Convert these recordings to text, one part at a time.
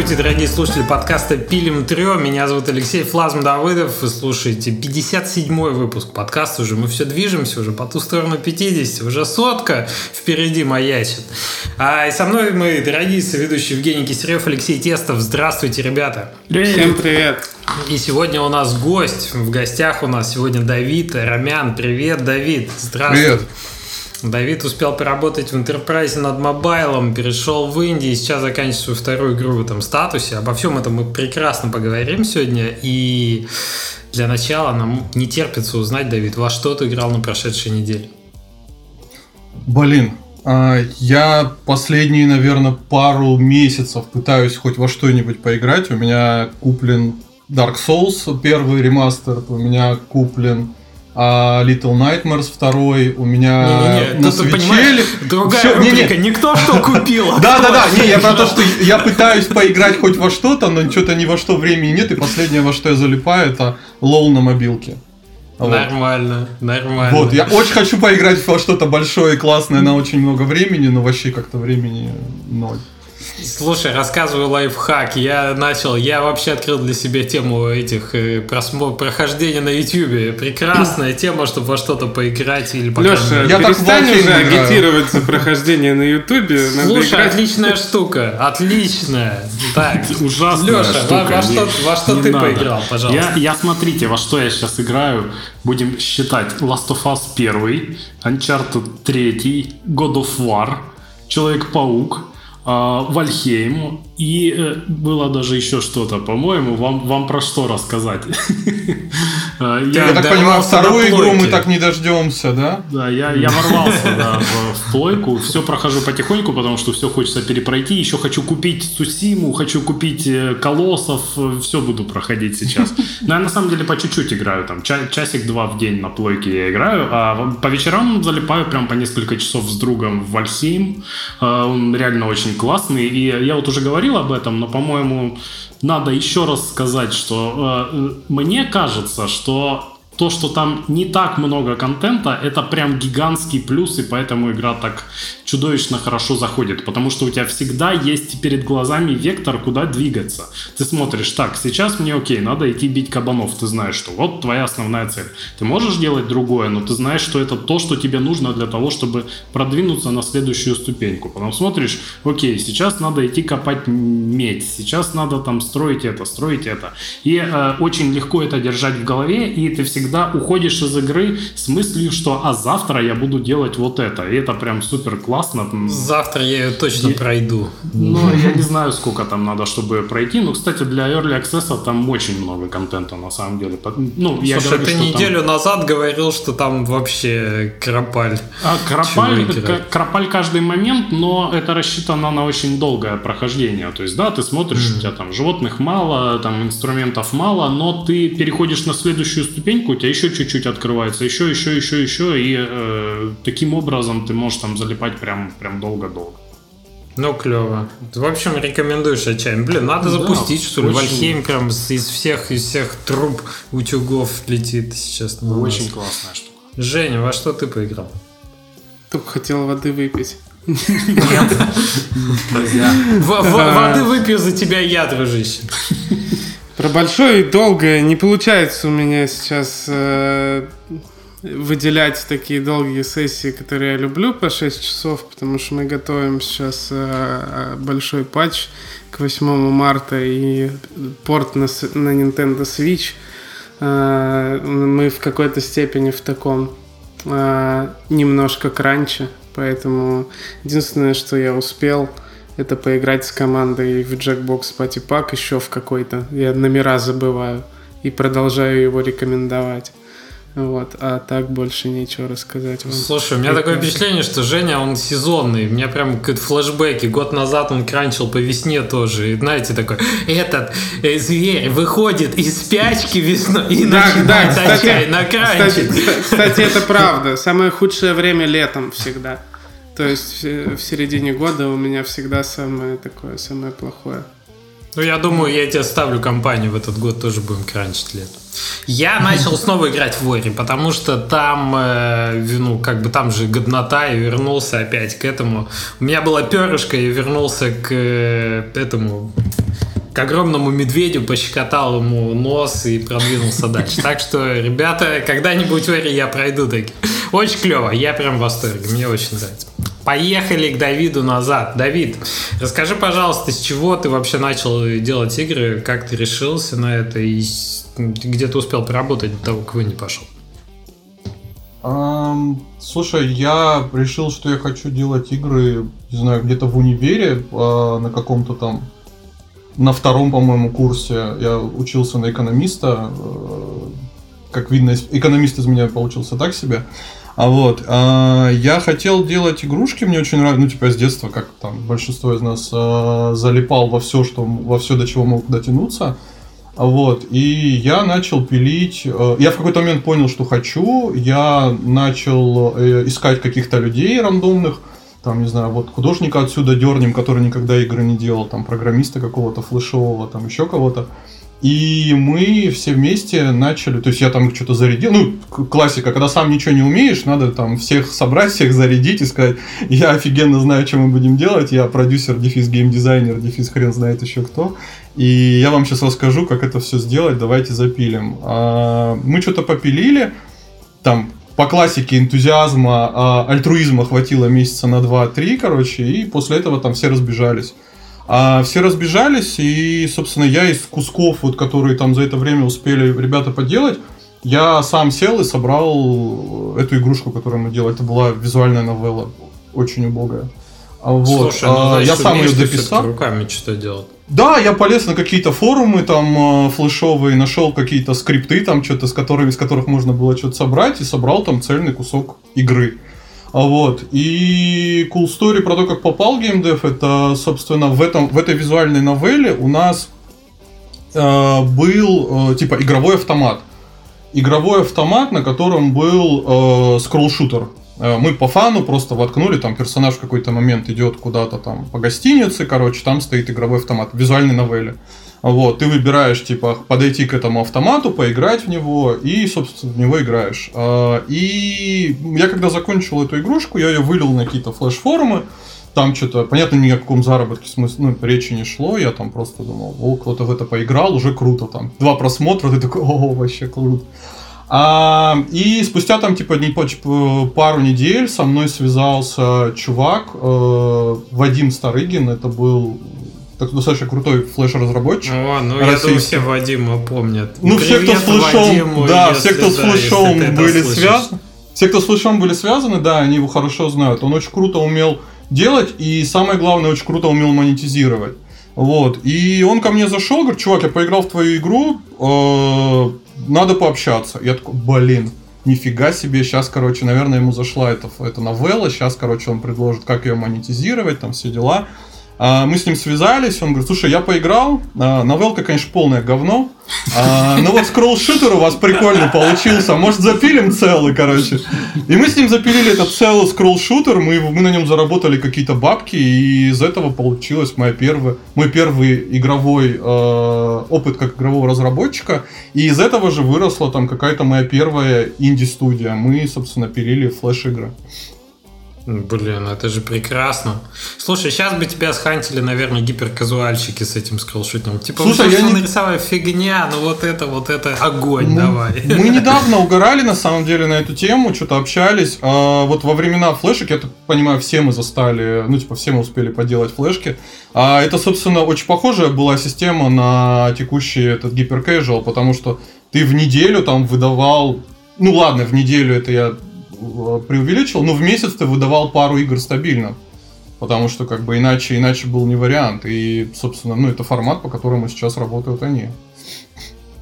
Здравствуйте, дорогие слушатели подкаста «Пилим Трио». Меня зовут Алексей Флазм Давыдов. Вы слушаете 57-й выпуск подкаста. Уже мы все движемся, уже по ту сторону 50. Уже сотка впереди маячит. А и со мной мои дорогие соведущие Евгений Кисарев, Алексей Тестов. Здравствуйте, ребята. Всем привет. И сегодня у нас гость. В гостях у нас сегодня Давид Ромян. Привет, Давид. Здравствуй. Привет. Давид успел поработать в Enterprise над мобайлом, перешел в Индии, сейчас заканчивает свою вторую игру в этом статусе. Обо всем этом мы прекрасно поговорим сегодня. И для начала нам не терпится узнать, Давид, во что ты играл на прошедшей неделе? Блин, а, я последние, наверное, пару месяцев пытаюсь хоть во что-нибудь поиграть. У меня куплен Dark Souls, первый ремастер, у меня куплен а Little Nightmares второй у меня не, не, не. на Switch е. Другая Все, рубрика, не, не. никто что купил. А да, да, да, не, я про то, что я пытаюсь поиграть хоть во что-то, но что-то ни во что времени нет, и последнее, во что я залипаю, это LoL на мобилке. Нормально, нормально. Вот, я очень хочу поиграть во что-то большое и классное на очень много времени, но вообще как-то времени ноль. Слушай, рассказываю лайфхак. Я начал, я вообще открыл для себя тему этих э, просмотр, прохождения на YouTube. Прекрасная тема, чтобы во что-то поиграть или пока... Леша, я перестань так уже агитировать за прохождение на YouTube. Слушай, отличная штука, отличная. Так, ужасная Леша, штука. Во, во что, во что ты надо. поиграл, пожалуйста? Я, я смотрите, во что я сейчас играю. Будем считать Last of Us 1, Uncharted 3, God of War, Человек-паук, Вальхейм, и э, было даже еще что-то, по-моему, вам, вам про что рассказать? А, я, я так понимаю, вторую игру мы так не дождемся, да? Да, я, я ворвался да, в, в плойку, все прохожу потихоньку, потому что все хочется перепройти, еще хочу купить Сусиму, хочу купить э, Колоссов, все буду проходить сейчас. Но я на самом деле по чуть-чуть играю, там часик-два в день на плойке я играю, а по вечерам залипаю прям по несколько часов с другом в Вальхейм, а, он реально очень классный, и я вот уже говорил, об этом, но, по-моему, надо еще раз сказать, что э, мне кажется, что то, что там не так много контента, это прям гигантский плюс, и поэтому игра так чудовищно хорошо заходит, потому что у тебя всегда есть перед глазами вектор, куда двигаться. Ты смотришь, так, сейчас мне окей, надо идти бить кабанов, ты знаешь, что вот твоя основная цель. Ты можешь делать другое, но ты знаешь, что это то, что тебе нужно для того, чтобы продвинуться на следующую ступеньку. Потом смотришь, окей, сейчас надо идти копать медь, сейчас надо там строить это, строить это. И э, очень легко это держать в голове, и ты всегда всегда уходишь из игры с мыслью, что а завтра я буду делать вот это. И это прям супер классно. Завтра я ее точно и... пройду. Ну, я не знаю, сколько там надо, чтобы пройти. Но, кстати, для Early Access там очень много контента на самом деле. Ну, я Слушай, говорю, ты неделю там... назад говорил, что там вообще кропаль. А, кропаль, кропаль каждый момент, но это рассчитано на очень долгое прохождение. То есть, да, ты смотришь, mm-hmm. у тебя там животных мало, там инструментов мало, но ты переходишь на следующую ступеньку, тебя еще чуть-чуть открывается, еще, еще, еще, еще, и э, таким образом ты можешь там залипать прям, прям долго-долго. Ну, клево. В общем, рекомендуешь отчаянно. Блин, надо да, запустить, что ли. Очень... Вальхейм прям из всех, из всех труб утюгов летит сейчас. На очень нас. классная штука. Женя, во что ты поиграл? Только хотел воды выпить. Воды выпью за тебя я, дружище. Про большое и долгое не получается у меня сейчас э, выделять такие долгие сессии, которые я люблю по 6 часов, потому что мы готовим сейчас э, большой патч к 8 марта и порт на, на Nintendo Switch. Э, мы в какой-то степени в таком э, немножко кранче, поэтому единственное, что я успел – это поиграть с командой в Jackbox Party Pack еще в какой-то. Я номера забываю и продолжаю его рекомендовать. Вот, а так больше нечего рассказать вам. Слушай, у меня такое впечатление, что Женя, он сезонный. У меня прям какие-то флешбеки. Год назад он кранчил по весне тоже. И знаете, такой, этот э, зверь выходит из спячки весной и да, начинает да, кстати, кранчить. Кстати, кстати, это правда. Самое худшее время летом всегда. То есть в середине года у меня всегда самое такое, самое плохое. Ну, я думаю, я тебе ставлю компанию в этот год, тоже будем кранчить лет. Я начал снова играть в Ори, потому что там, э, ну, как бы там же годнота, и вернулся опять к этому. У меня была перышко, и вернулся к э, этому к огромному медведю, пощекотал ему нос и продвинулся дальше. Так что, ребята, когда-нибудь в я пройду таки. Очень клево, я прям в восторге, мне очень нравится. Поехали к Давиду назад. Давид, расскажи, пожалуйста, с чего ты вообще начал делать игры, как ты решился на это и где ты успел поработать до того, как вы не пошел? Um, слушай, я решил, что я хочу делать игры, не знаю, где-то в универе, uh, на каком-то там, на втором, по-моему, курсе. Я учился на экономиста. Uh, как видно, экономист из меня получился так себе. А вот, uh, я хотел делать игрушки, мне очень нравится, ну, типа, с детства, как там большинство из нас uh, залипал во все, что, во все, до чего мог дотянуться. Вот, и я начал пилить, э, я в какой-то момент понял, что хочу, я начал э, искать каких-то людей рандомных, там, не знаю, вот художника отсюда дернем, который никогда игры не делал, там, программиста какого-то флешового, там, еще кого-то. И мы все вместе начали, то есть я там что-то зарядил, ну, классика, когда сам ничего не умеешь, надо там всех собрать, всех зарядить и сказать, я офигенно знаю, что мы будем делать, я продюсер, дефис геймдизайнер, дефис хрен знает еще кто, и я вам сейчас расскажу, как это все сделать, давайте запилим. А, мы что-то попилили, там по классике энтузиазма, а, альтруизма хватило месяца на 2-3, короче, и после этого там все разбежались. А все разбежались, и, собственно, я из кусков, вот, которые там за это время успели ребята поделать, я сам сел и собрал эту игрушку, которую мы делали. Это была визуальная новелла, очень убогая. А вот. Слушай, ну, значит, я сам ее дописал. руками что делать. Да, я полез на какие-то форумы там э, флешовые, нашел какие-то скрипты там что-то, с которыми, из которых можно было что-то собрать, и собрал там цельный кусок игры. А вот. И cool story про то, как попал геймдев, это, собственно, в, этом, в этой визуальной новелле у нас э, был, э, типа, игровой автомат. Игровой автомат, на котором был э, скролл-шутер. Э, мы по фану просто воткнули, там персонаж в какой-то момент идет куда-то там по гостинице, короче, там стоит игровой автомат, визуальной новелле. Вот, ты выбираешь, типа, подойти к этому автомату, поиграть в него, и, собственно, в него играешь. А, и я когда закончил эту игрушку, я ее вылил на какие-то флеш-форумы, там что-то, понятно, ни о каком заработке смысл, ну, речи не шло, я там просто думал, о, кто-то в это поиграл, уже круто, там, два просмотра, ты такой, о, вообще круто. А, и спустя там типа не, пару недель со мной связался чувак э, Вадим Старыгин, это был так, достаточно крутой флеш-разработчик. О, ну российский. я думаю, все Вадима помнят. Ну, все, кто с флешом, да, все, кто с флешом были связаны, все, кто с флешом были связаны, да, они его хорошо знают. Он очень круто умел делать и, самое главное, очень круто умел монетизировать. Вот. И он ко мне зашел, говорит, чувак, я поиграл в твою игру, э, надо пообщаться. Я такой, блин, нифига себе, сейчас, короче, наверное, ему зашла эта, эта новелла, сейчас, короче, он предложит, как ее монетизировать, там все дела. А, мы с ним связались, он говорит, слушай, я поиграл, а, новелка, конечно, полное говно, а, но вот скролл-шутер у вас прикольно получился, может запилим целый, короче. И мы с ним запилили этот целый скролл-шутер, мы, мы на нем заработали какие-то бабки, и из этого получилась моя первая, мой первый игровой э, опыт как игрового разработчика, и из этого же выросла там какая-то моя первая инди-студия. Мы, собственно, пилили флеш-игры. Блин, это же прекрасно. Слушай, сейчас бы тебя схантили, наверное, гиперказуальщики с этим скроллшутингом. Типа, Слушай, я не... нарисовал фигня, ну вот это, вот это, огонь, мы, давай. Мы недавно угорали, на самом деле, на эту тему, что-то общались. А, вот во времена флешек, я так понимаю, все мы застали, ну, типа, все мы успели поделать флешки. А это, собственно, очень похожая была система на текущий этот гиперкэжуал, потому что ты в неделю там выдавал ну ладно, в неделю это я преувеличил, но в месяц ты выдавал пару игр стабильно. Потому что как бы иначе, иначе был не вариант. И, собственно, ну это формат, по которому сейчас работают они.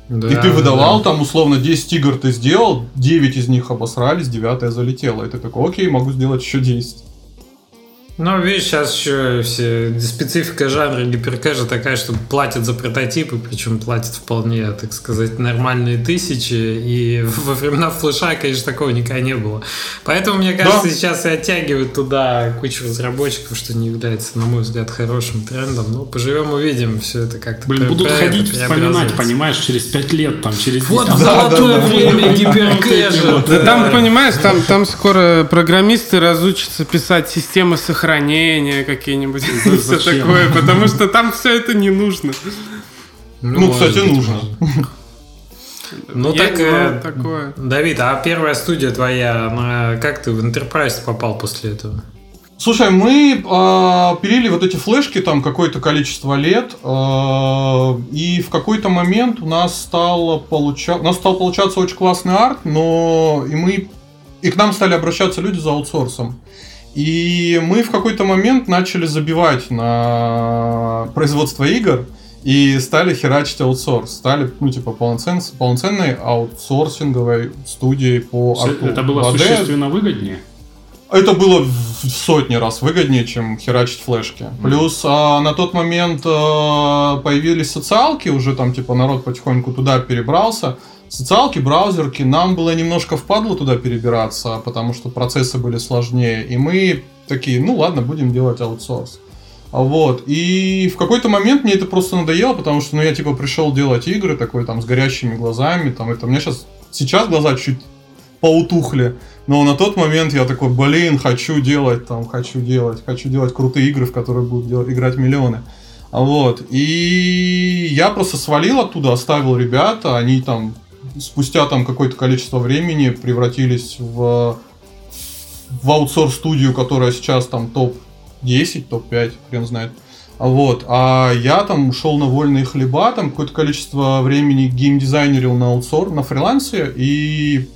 Да, и ты выдавал да. там условно 10 игр ты сделал, 9 из них обосрались, 9 залетела. И ты такой, окей, могу сделать еще 10. Ну, видишь, сейчас еще все специфика жанра гиперкэжа такая, что платят за прототипы, причем платят вполне, так сказать, нормальные тысячи. И во времена флеша, конечно, такого никогда не было. Поэтому, мне кажется, да. сейчас и оттягивают туда кучу разработчиков, что не является, на мой взгляд, хорошим трендом. Ну, поживем, увидим, все это как-то. Блин, будут ходить, вспоминать, понимаешь, через пять лет, там, через Вот там, золотое да, да, время гиперкэжа. Да там, понимаешь, там, там скоро программисты разучатся писать системы сохранения сохранения какие-нибудь все такое, потому что там все это не нужно. Ну, ну кстати, нужно. Ну, так, э, такое. Давид, а первая студия твоя, она, как ты в Enterprise попал после этого? Слушай, мы э, пилили вот эти флешки там какое-то количество лет, э, и в какой-то момент у нас стало получаться, у нас стал получаться очень классный арт, но и мы и к нам стали обращаться люди за аутсорсом. И мы в какой-то момент начали забивать на производство игр и стали херачить аутсорс. Стали, ну, типа, полноцен, полноценной аутсорсинговой студией по арту. Это было 2D. существенно выгоднее? Это было в сотни раз выгоднее, чем херачить флешки. Mm-hmm. Плюс а, на тот момент а, появились социалки, уже там типа народ потихоньку туда перебрался. Социалки, браузерки, нам было немножко впадло туда перебираться, потому что процессы были сложнее. И мы такие, ну ладно, будем делать аутсорс. Вот. И в какой-то момент мне это просто надоело, потому что ну, я типа пришел делать игры такой там с горящими глазами. Там, это у меня сейчас, сейчас глаза чуть поутухли. Но на тот момент я такой, блин, хочу делать там, хочу делать, хочу делать крутые игры, в которые будут делать, играть миллионы. Вот. И я просто свалил оттуда, оставил ребята, они там спустя там какое-то количество времени превратились в, в аутсорс-студию, которая сейчас там топ-10, топ-5, хрен знает. Вот. А я там ушел на вольные хлеба, там какое-то количество времени геймдизайнерил на аутсор, на фрилансе, и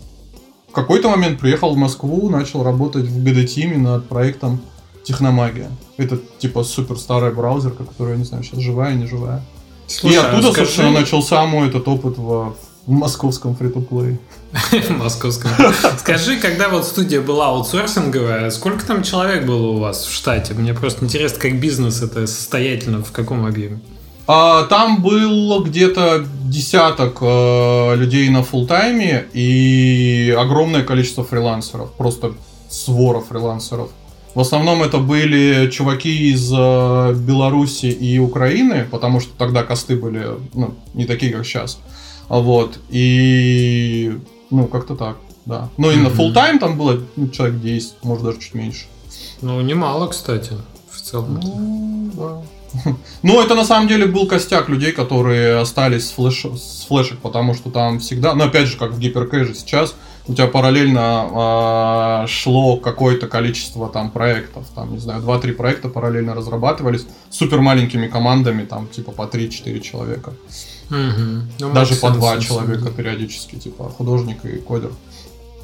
в какой-то момент приехал в Москву, начал работать в GD-тиме над проектом Техномагия. Это типа супер старая браузерка, которая, я не знаю, сейчас живая, не живая. Слушай, и оттуда, а скажи... собственно, начался мой этот опыт в, в московском фри-то-плей. Московском. Скажи, когда вот студия была аутсорсинговая, сколько там человек было у вас в штате? Мне просто интересно, как бизнес это состоятельно, в каком объеме? А, там было где-то десяток э, людей на фултайме и огромное количество фрилансеров, просто свора фрилансеров. В основном это были чуваки из э, Беларуси и Украины, потому что тогда косты были ну, не такие, как сейчас. Вот. И ну, как-то так, да. Но mm-hmm. и на full time там было ну, человек 10, может даже чуть меньше. Ну, немало, кстати, в целом. Ну, да. Ну, это на самом деле был костяк людей, которые остались с, флеш... с флешек, потому что там всегда, ну, опять же, как в гиперкэже сейчас, у тебя параллельно э, шло какое-то количество там проектов, там, не знаю, 2-3 проекта параллельно разрабатывались супер маленькими командами, там, типа по 3-4 человека. Угу. Ну, Даже по 2 человека периодически, типа художник и кодер.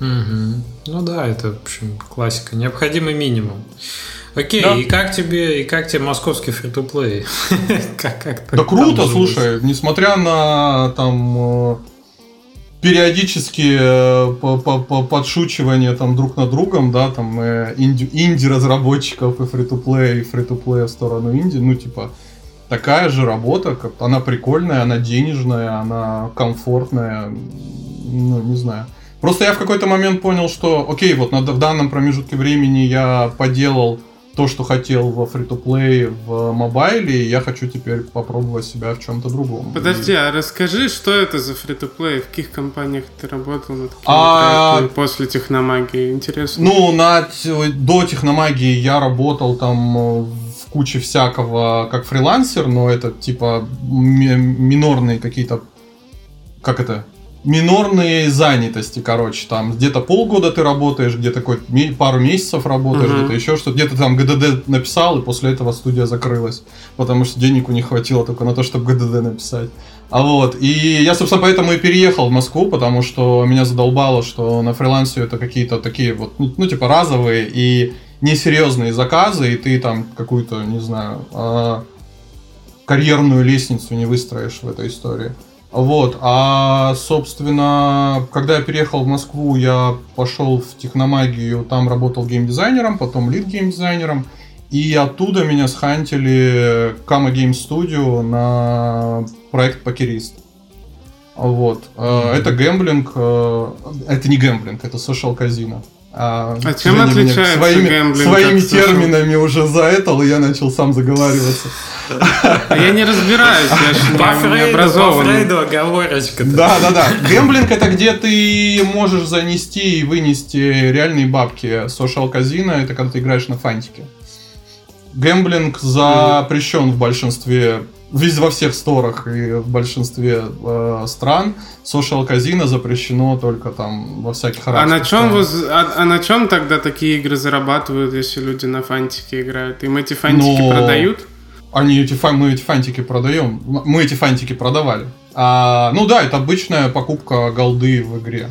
Угу. Ну да, это, в общем, классика. Необходимый минимум. Окей, да. и как тебе, и как тебе московский фри-то-плей? да круто, слушай, несмотря на там э, периодически э, подшучивание там друг над другом, да, там э, инди, инди-разработчиков и фри-то-плей, и фри-то-плей в сторону инди, ну, типа, такая же работа, как она прикольная, она денежная, она комфортная, ну, не знаю. Просто я в какой-то момент понял, что, окей, вот на, в данном промежутке времени я поделал то, что хотел во фри-то-плей в мобайле, и я хочу теперь попробовать себя в чем-то другом. Подожди, а расскажи, что это за фри-то-плей, в каких компаниях ты работал над а... после техномагии? Интересно. Ну, на, до техномагии я работал там э, куче всякого как фрилансер, но это типа минорные какие-то как это минорные занятости, короче, там где-то полгода ты работаешь, где-то пару месяцев работаешь, uh-huh. где-то еще что-то, где-то там ГДД написал, и после этого студия закрылась, потому что денег у них хватило только на то, чтобы ГДД написать. А вот, и я, собственно, поэтому и переехал в Москву, потому что меня задолбало, что на фрилансе это какие-то такие вот, ну, ну типа разовые и несерьезные заказы, и ты там какую-то, не знаю, э, карьерную лестницу не выстроишь в этой истории. Вот, а, собственно, когда я переехал в Москву, я пошел в техномагию, там работал геймдизайнером, потом лид геймдизайнером, и оттуда меня схантили Kama Game Studio на проект Покерист. Вот. Mm-hmm. Это гэмблинг, э, это не гэмблинг, это social казино. А, а чем отличается своими, гэмблинг своими терминами уже заэтал, и я начал сам заговариваться. Я не разбираюсь, я же не образован. По Фрейду оговорочка. Да, да, да. Гэмблинг это где ты можешь занести и вынести реальные бабки. Social казино это когда ты играешь на фантике. Гэмблинг запрещен в большинстве везде во всех сторах и в большинстве э, стран social казино запрещено только там во всяких а на чем вы, а, а на чем тогда такие игры зарабатывают, если люди на фантике играют? Им эти фантики Но... продают? Они эти, мы эти фантики продаем. Мы эти фантики продавали. А, ну да, это обычная покупка голды в игре.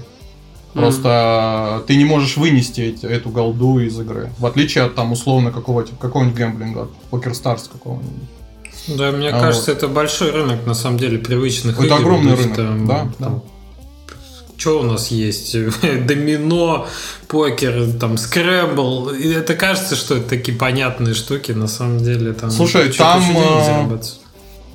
Просто mm. ты не можешь вынести эти, эту голду из игры. В отличие от там условно какого-нибудь какого гэмблинга, Stars какого-нибудь. Да, мне а кажется, вот. это большой рынок, на самом деле, привычных это игр. Это огромный рынок, там, да, там, Что у нас есть? Домино, покер, там, Scrabble. И это кажется, что это такие понятные штуки, на самом деле. Там Слушай, там... А,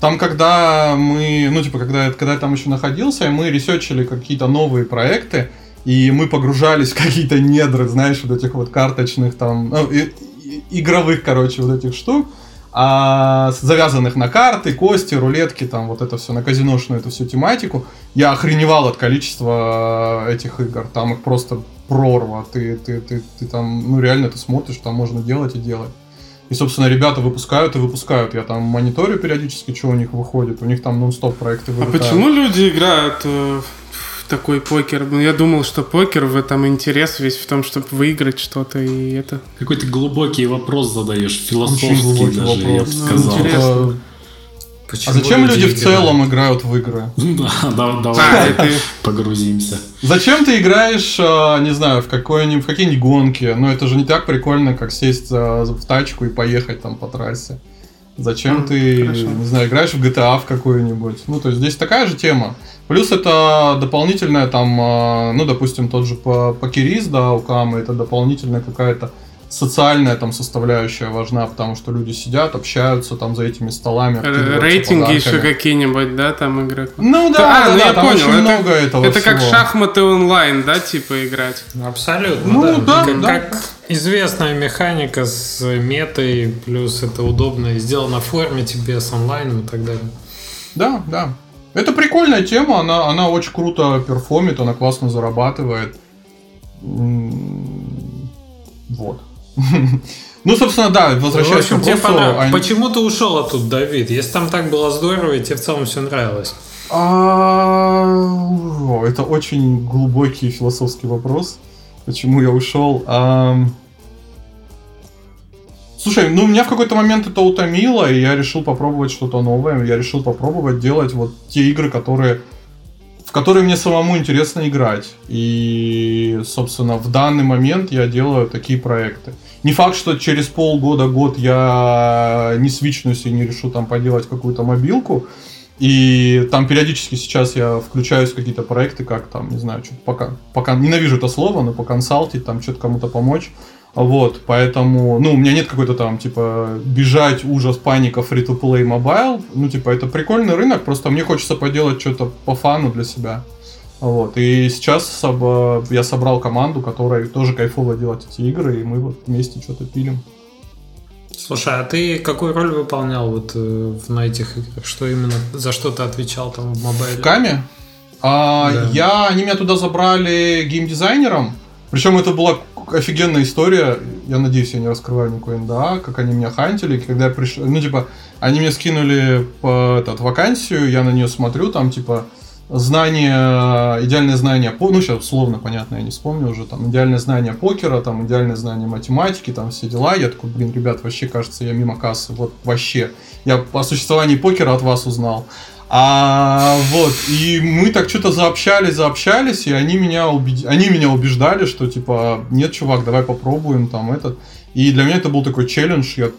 там, когда мы, ну, типа, когда, когда я там еще находился, мы ресерчили какие-то новые проекты, и мы погружались в какие-то недры, знаешь, вот этих вот карточных там, ну, и, и, игровых, короче, вот этих штук а, завязанных на карты, кости, рулетки, там вот это все, на казиношную эту всю тематику. Я охреневал от количества этих игр. Там их просто прорва. Ты, ты, ты, ты там, ну реально ты смотришь, там можно делать и делать. И, собственно, ребята выпускают и выпускают. Я там мониторю периодически, что у них выходит. У них там нон-стоп проекты вылетают. А почему люди играют такой покер. Ну, я думал, что покер в этом интерес весь в том, чтобы выиграть что-то и это. Какой-то глубокий вопрос задаешь, философский даже, вопрос. я бы ну, сказал. Интересно. Почему а зачем люди, люди в целом играют в игры? Да, да, давай а, погрузимся. Зачем ты играешь, а, не знаю, в какой-нибудь в какие-нибудь гонки? Ну это же не так прикольно, как сесть в тачку и поехать там по трассе. Зачем ты, хорошо. не знаю, играешь в GTA в какую-нибудь? Ну, то есть здесь такая же тема. Плюс это дополнительная там, а, ну, допустим, тот же покериз, да, у Камы, это дополнительная какая-то социальная там составляющая важна, потому что люди сидят, общаются там за этими столами. Рейтинги еще какие-нибудь, да, там играть? Ну да, а, да, ну да, я там понял. очень это, много этого Это всего. как шахматы онлайн, да, типа играть? Абсолютно, ну, да. да, как, да. как известная механика с метой, плюс это удобно сделано в форме тебе с онлайном и так далее. Да, да. Это прикольная тема, она, она очень круто перформит, она классно зарабатывает. Вот. Ну, собственно, да, возвращаясь к вопросу... Понрав... Они... Почему ты ушел оттуда, Давид? Если там так было здорово, и тебе в целом все нравилось. А... Это очень глубокий философский вопрос. Почему я ушел? Слушай, ну меня в какой-то момент это утомило, и я решил попробовать что-то новое. Я решил попробовать делать вот те игры, которые в которые мне самому интересно играть. И, собственно, в данный момент я делаю такие проекты. Не факт, что через полгода, год я не свичнусь и не решу там поделать какую-то мобилку. И там периодически сейчас я включаюсь в какие-то проекты, как там, не знаю, что пока, пока ненавижу это слово, но поконсалтить, там что-то кому-то помочь. Вот, поэтому, ну, у меня нет какой-то там, типа, бежать, ужас, паника, free-to-play mobile. Ну, типа, это прикольный рынок, просто мне хочется поделать что-то по фану для себя. Вот, и сейчас я собрал команду, которая тоже кайфово делать эти игры, и мы вот вместе что-то пилим. Слушай, а ты какую роль выполнял вот э, на этих играх? Что именно, за что ты отвечал там в мобайле? В Каме? А, да. Я, они меня туда забрали геймдизайнером, причем это была офигенная история. Я надеюсь, я не раскрываю никакой НДА, как они меня хантили. Когда я пришел, ну, типа, они мне скинули по, этот, вакансию, я на нее смотрю, там, типа, знание, идеальное знание, по, ну, сейчас словно понятно, я не вспомню уже, там, идеальное знание покера, там, идеальное знание математики, там, все дела. Я такой, блин, ребят, вообще, кажется, я мимо кассы, вот, вообще. Я о существовании покера от вас узнал. А, вот, и мы так что-то заобщались, заобщались, и они меня, убед... они меня убеждали, что типа, нет, чувак, давай попробуем там этот. И для меня это был такой челлендж, я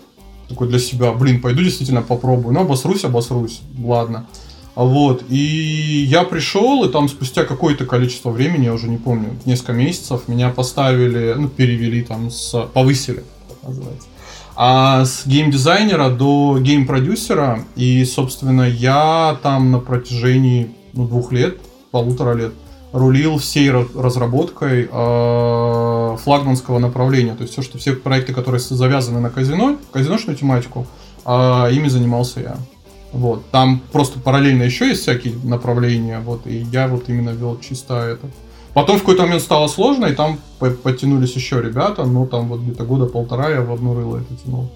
такой для себя, блин, пойду действительно попробую. Ну, обосрусь, обосрусь, ладно. Вот, и я пришел, и там спустя какое-то количество времени, я уже не помню, несколько месяцев, меня поставили, ну, перевели там, с, повысили, так называется а с геймдизайнера до гейм-продюсера. И, собственно, я там на протяжении ну, двух лет, полутора лет, рулил всей разработкой э, флагманского направления. То есть все, что все проекты, которые завязаны на казино, казиношную тематику, э, ими занимался я. Вот. Там просто параллельно еще есть всякие направления, вот, и я вот именно вел чисто это. Потом в какой-то момент стало сложно, и там подтянулись еще ребята, но там вот где-то года полтора я в одно рыло это тянул.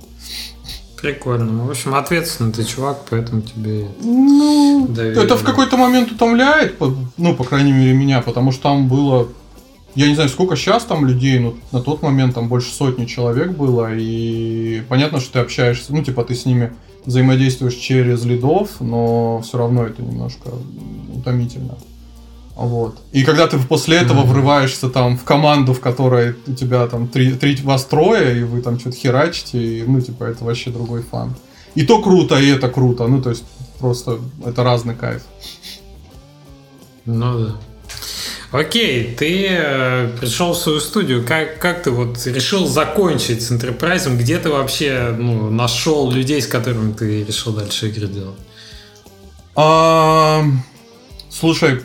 Прикольно. В общем, ответственный ты чувак, поэтому тебе ну, доверие. Это в какой-то момент утомляет, ну, по крайней мере, меня, потому что там было я не знаю, сколько сейчас там людей, но на тот момент там больше сотни человек было, и понятно, что ты общаешься, ну, типа, ты с ними взаимодействуешь через лидов, но все равно это немножко утомительно. Вот. И когда ты после этого mm-hmm. врываешься там в команду, в которой у тебя там три, три вас трое, и вы там что-то херачите, и, ну, типа, это вообще другой фан. И то круто, и это круто. Ну, то есть, просто это разный кайф. Ну да. Окей, ты э, пришел в свою студию. Как, как ты вот решил закончить с Enterprise? Где ты вообще ну, нашел людей, с которыми ты решил дальше игры делать? А, слушай,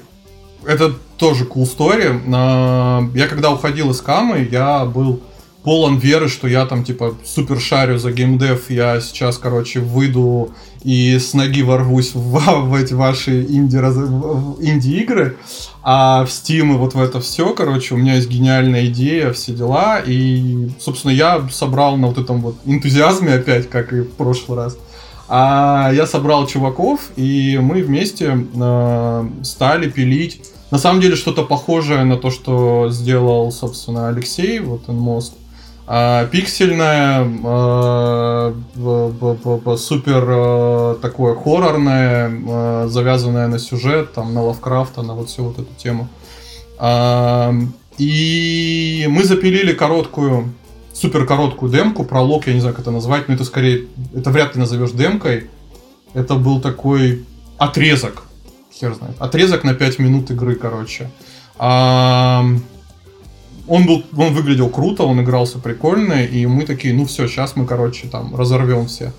это тоже cool story. А, я когда уходил из Камы, я был полон веры, что я там, типа, супер шарю за геймдев, я сейчас, короче, выйду и с ноги ворвусь в, в эти ваши инди, инди-игры, а в Steam и вот в это все, короче, у меня есть гениальная идея, все дела, и, собственно, я собрал на вот этом вот энтузиазме опять, как и в прошлый раз, а я собрал чуваков, и мы вместе э, стали пилить на самом деле что-то похожее на то, что сделал, собственно, Алексей, вот Most. А, пиксельное, а, супер а, такое хоррорное, а, завязанное на сюжет, там, на Лавкрафта, на вот всю вот эту тему. А, и мы запилили короткую, супер короткую демку, пролог, я не знаю, как это назвать, но это скорее, это вряд ли назовешь демкой. Это был такой отрезок, хер знает, отрезок на 5 минут игры, короче. А, он был, он выглядел круто, он игрался прикольно, и мы такие, ну все, сейчас мы, короче, там разорвем всех.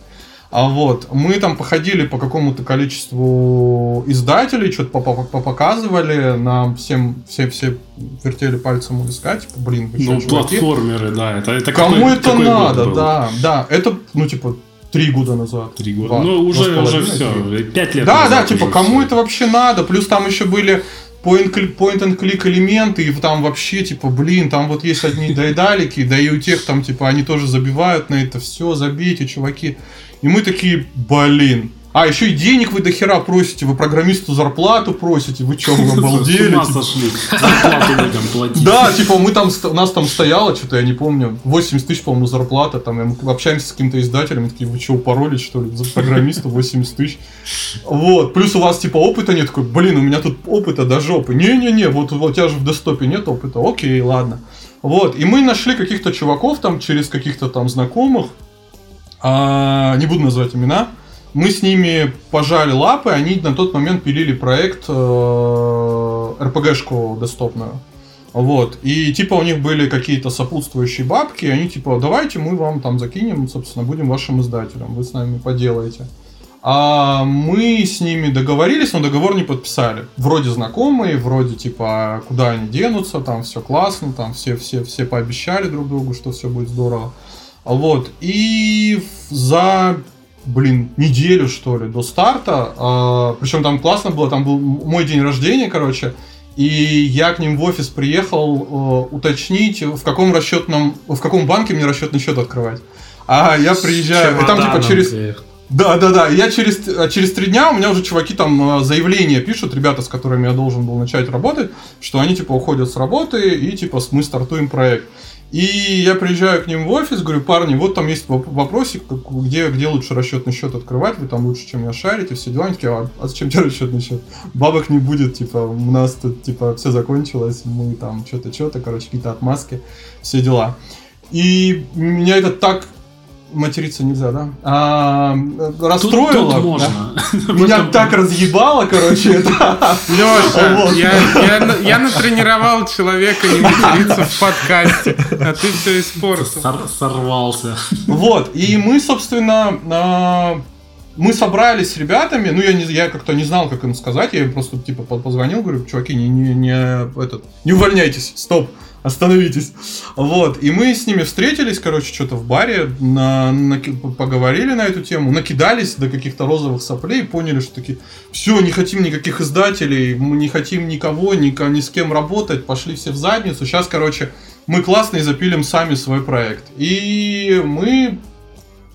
А вот, мы там походили по какому-то количеству издателей, что-то показывали, нам всем, все, все вертели пальцем у виска, типа, блин, вы Ну, платформеры, да, это, это Кому какой, это какой надо, да, да, это, ну, типа, три года назад. Три года. Два, ну, уже, уже все, пять лет Да, да, типа, кому все. это вообще надо? Плюс там еще были point and click элементы, и там вообще, типа, блин, там вот есть одни дайдалики, да и у тех там, типа, они тоже забивают на это все, забейте, чуваки. И мы такие, блин, а, еще и денег вы до хера просите, вы программисту зарплату просите, вы что, вы обалдели? С сошли, Да, типа мы там, у нас там стояло, что-то я не помню, 80 тысяч, по-моему, зарплата, там мы общаемся с каким-то издателем, такие, вы что, упоролись, что ли, за программиста 80 тысяч? Вот, плюс у вас, типа, опыта нет, такой, блин, у меня тут опыта до жопы. Не-не-не, вот, вот у тебя же в десктопе нет опыта, окей, ладно. Вот, и мы нашли каких-то чуваков там через каких-то там знакомых, а, не буду называть имена, мы с ними пожали лапы, они на тот момент пилили проект э, РПГшку десктопную. Вот. И типа у них были какие-то сопутствующие бабки, они типа, давайте мы вам там закинем, собственно, будем вашим издателем, вы с нами поделаете. А мы с ними договорились, но договор не подписали. Вроде знакомые, вроде типа, куда они денутся, там все классно, там все, все, все пообещали друг другу, что все будет здорово. Вот. И за блин, неделю, что ли, до старта. А, причем там классно было, там был мой день рождения, короче. И я к ним в офис приехал э, уточнить, в каком расчетном, в каком банке мне расчетный счет открывать. А я приезжаю, и там типа через... Да, да, да. Я через, а через три дня у меня уже чуваки там э, заявление пишут, ребята, с которыми я должен был начать работать, что они типа уходят с работы и типа мы стартуем проект. И я приезжаю к ним в офис, говорю, парни, вот там есть вопросик, где, где лучше расчетный счет открывать, вы там лучше, чем я шарите, все дела. Они такие, а, а зачем тебе расчетный счет? Бабок не будет, типа, у нас тут, типа, все закончилось, мы там что-то, что-то, короче, какие-то отмазки, все дела. И меня это так материться нельзя, да? А, расстроило. Тут, тут можно. Да? Меня так разъебало, короче, это. Леша, вот. я, я, я натренировал человека не материться в подкасте, а ты все испортил. Сор, сорвался. Вот, и мы, собственно, а, мы собрались с ребятами, ну я не, я как-то не знал, как им сказать, я им просто типа позвонил, говорю, чуваки, не, не, не, этот, не увольняйтесь, стоп, остановитесь. Вот, и мы с ними встретились, короче, что-то в баре, на, на, поговорили на эту тему, накидались до каких-то розовых соплей, поняли, что такие, все, не хотим никаких издателей, мы не хотим никого, ни, ни с кем работать, пошли все в задницу. Сейчас, короче, мы классно и запилим сами свой проект. И мы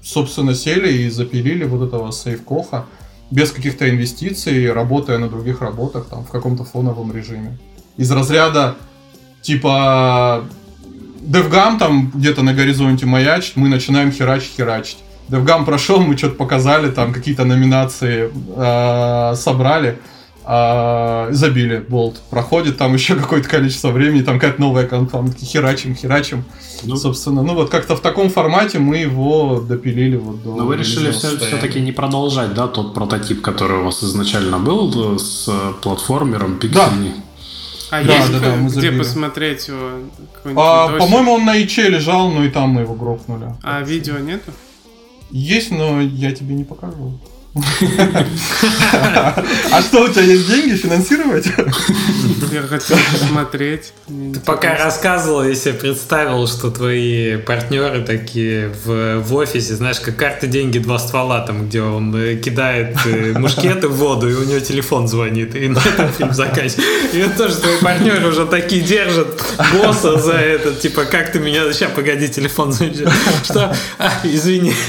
собственно, сели и запилили вот этого сейф Коха без каких-то инвестиций, работая на других работах, там, в каком-то фоновом режиме. Из разряда, типа, DevGam там где-то на горизонте маячит, мы начинаем херачить-херачить. DevGam прошел, мы что-то показали, там какие-то номинации э, собрали, э, забили болт. Проходит там еще какое-то количество времени, там какая-то новая конфа, мы херачим, херачим. Ну, Собственно, ну вот как-то в таком формате мы его допилили вот до... Но вы решили все, все-таки не продолжать, да, тот прототип, который у вас изначально был э, с платформером пиксельный? Да. А да, есть да, да, мы где посмотреть его? А, по-моему, он на ИЧ лежал, но и там мы его грохнули. А видео нету? Есть, но я тебе не покажу. А что, у тебя есть деньги финансировать? Я хотел посмотреть. Ты пока рассказывал, я себе представил, что твои партнеры такие в, в офисе, знаешь, как карты деньги два ствола, там, где он э, кидает э, мушкеты в воду, и у него телефон звонит, и на этом фильм заканчивается. И вот тоже твои партнеры уже такие держат босса за это, типа, как ты меня... Сейчас, погоди, телефон звонит. Что? А, извини.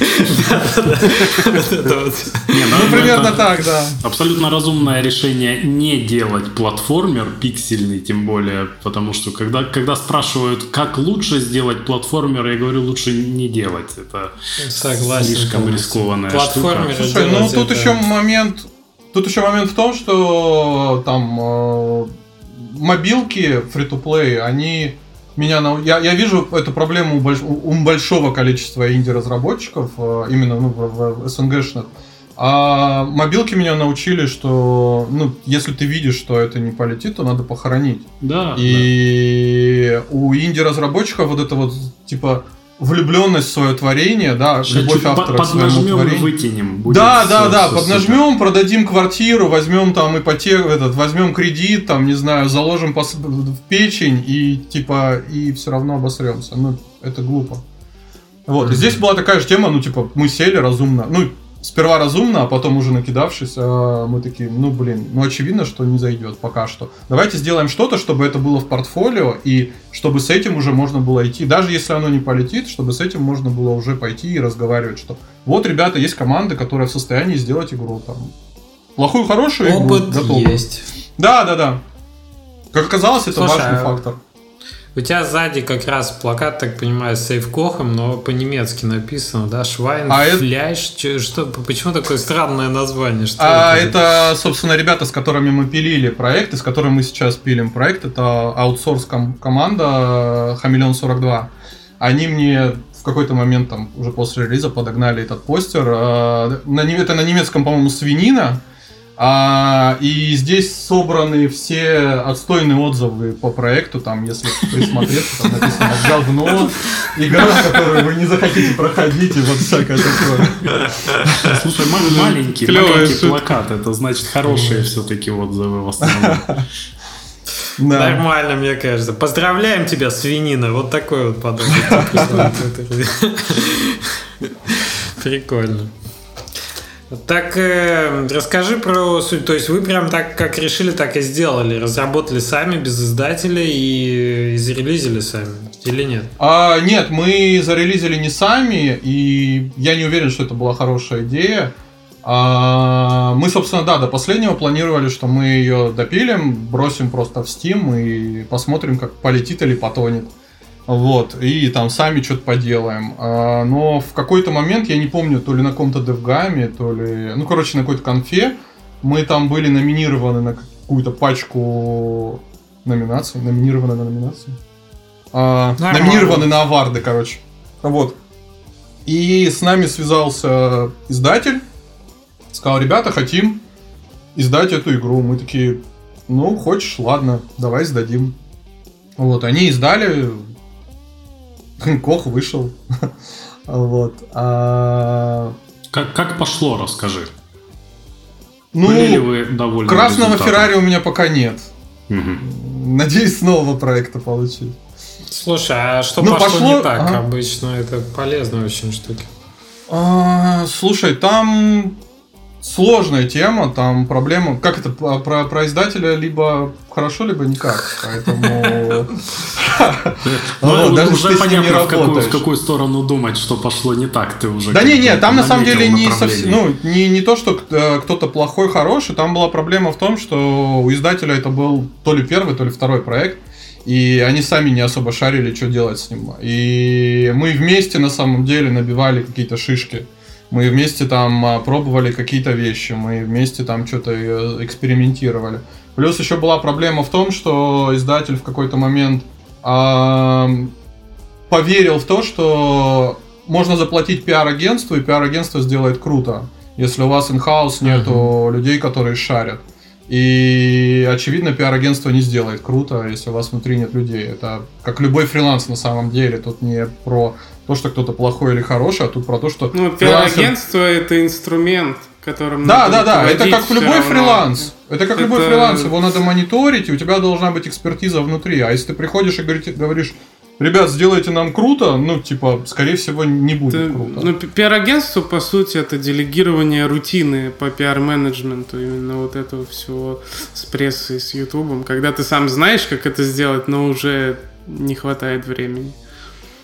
Вот это вот. Не, ну, ну примерно так, да. Абсолютно разумное решение не делать платформер пиксельный, тем более, потому что когда, когда спрашивают, как лучше сделать платформер, я говорю, лучше не делать. Это Согласен, слишком полностью. рискованная платформер штука. Слушай, ну тут это... еще момент, тут еще момент в том, что там э, мобилки free-to-play, они меня на... я, я вижу эту проблему у, больш... у большого количества инди-разработчиков, э, именно ну, в, в СНГшных. А мобилки меня научили, что ну, если ты видишь, что это не полетит, то надо похоронить. Да. И да. у инди-разработчиков вот это вот типа влюбленность в свое творение, да, Сейчас любовь автора под, к своему творению. вытянем. Да, да, да, поднажмем, продадим квартиру, возьмем там ипотеку, этот, возьмем кредит, там, не знаю, заложим пос... в печень и типа и все равно обосремся. Ну, это глупо. Вот, mm-hmm. и здесь была такая же тема, ну, типа, мы сели разумно, ну, сперва разумно, а потом уже накидавшись, а, мы такие, ну блин, ну очевидно, что не зайдет пока что. Давайте сделаем что-то, чтобы это было в портфолио, и чтобы с этим уже можно было идти, даже если оно не полетит, чтобы с этим можно было уже пойти и разговаривать, что вот, ребята, есть команда, которая в состоянии сделать игру там. Плохую, хорошую Опыт игру. Опыт есть. Да, да, да. Как оказалось, это Слушай, важный фактор. У тебя сзади как раз плакат, так понимаю, с сейфкохом, но по-немецки написано, да? Швайн, а фляш, это... что, почему такое странное название? Что а это? это, собственно, ребята, с которыми мы пилили проекты, с которыми мы сейчас пилим проект, это аутсорс команда Хамелеон 42. Они мне в какой-то момент там уже после релиза подогнали этот постер. А, это на немецком, по-моему, свинина. А, и здесь собраны все отстойные отзывы по проекту, там, если присмотреться, там написано говно, игра, которую вы не захотите проходить, и вот всякое такое. Слушай, маленький, маленький плакат, это значит хорошие все-таки отзывы в основном. Да. Нормально, мне кажется. Поздравляем тебя, свинина. Вот такой вот подарок. Прикольно. Так э, расскажи про суть. То есть вы прям так, как решили, так и сделали. Разработали сами без издателя и, и зарелизили сами. Или нет? А, нет, мы зарелизили не сами, и я не уверен, что это была хорошая идея. А, мы, собственно, да, до последнего планировали, что мы ее допилим, бросим просто в Steam и посмотрим, как полетит или потонет. Вот, и там сами что-то поделаем. А, но в какой-то момент, я не помню, то ли на каком-то девгаме, то ли... Ну, короче, на какой-то конфе мы там были номинированы на какую-то пачку номинаций. Номинированы на номинации. А, номинированы на аварды, короче. Вот. И с нами связался издатель. Сказал, ребята, хотим издать эту игру. Мы такие, ну, хочешь, ладно, давай сдадим. Вот, они издали, Кох вышел. вот. А... Как, как пошло, расскажи. Ну, Были ли вы довольны Красного Феррари у меня пока нет. Угу. Надеюсь, снова проекта получить. Слушай, а что ну, пошло, пошло не так? Ага. Обычно это полезная очень штука. А, слушай, там сложная тема, там проблема, как это про, про издателя либо хорошо, либо никак, поэтому Ну, даже уже понятно, в какую, сторону думать, что пошло не так, ты уже... Да не, не, там на самом деле не совсем... Ну, не, не то, что э, кто-то плохой, хороший, там была проблема в том, что у издателя это был то ли первый, то ли второй проект, и они сами не особо шарили, что делать с ним. И мы вместе на самом деле набивали какие-то шишки. Мы вместе там а, пробовали какие-то вещи, мы вместе там что-то э, экспериментировали. Плюс еще была проблема в том, что издатель в какой-то момент э, поверил в то, что можно заплатить пиар-агентству, и пиар-агентство сделает круто, если у вас in-house нету uh-huh. людей, которые шарят. И, очевидно, пиар-агентство не сделает круто, если у вас внутри нет людей. Это как любой фриланс на самом деле. Тут не про то, что кто-то плохой или хороший, а тут про то, что... Ну, фрилансер... это инструмент, которым Да, да, да, это как любой фриланс. Это как это... любой фриланс, его надо мониторить, и у тебя должна быть экспертиза внутри. А если ты приходишь и говоришь, ребят, сделайте нам круто, ну, типа, скорее всего, не будет Ты, круто. Ну, пиар-агентство, по сути, это делегирование рутины по пиар-менеджменту, именно вот этого всего с прессой, с ютубом, когда ты сам знаешь, как это сделать, но уже не хватает времени.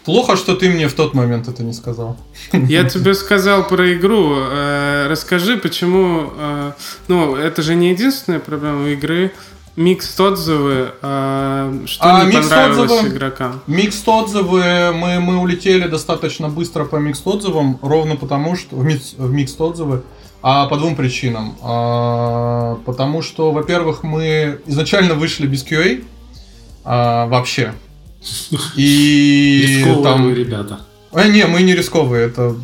Плохо, что ты мне в тот момент это не сказал. Я тебе сказал про игру. Э, расскажи, почему... Э, ну, это же не единственная проблема игры. Микс отзывы. А что а, не понравилось отзывы, игрокам? Микс отзывы. Мы, мы улетели достаточно быстро по микс отзывам, ровно потому что в микс, в микс отзывы. А по двум причинам. А, потому что, во-первых, мы изначально вышли без QA а, вообще. И рисковые там... ребята. А, не, мы не рисковые, это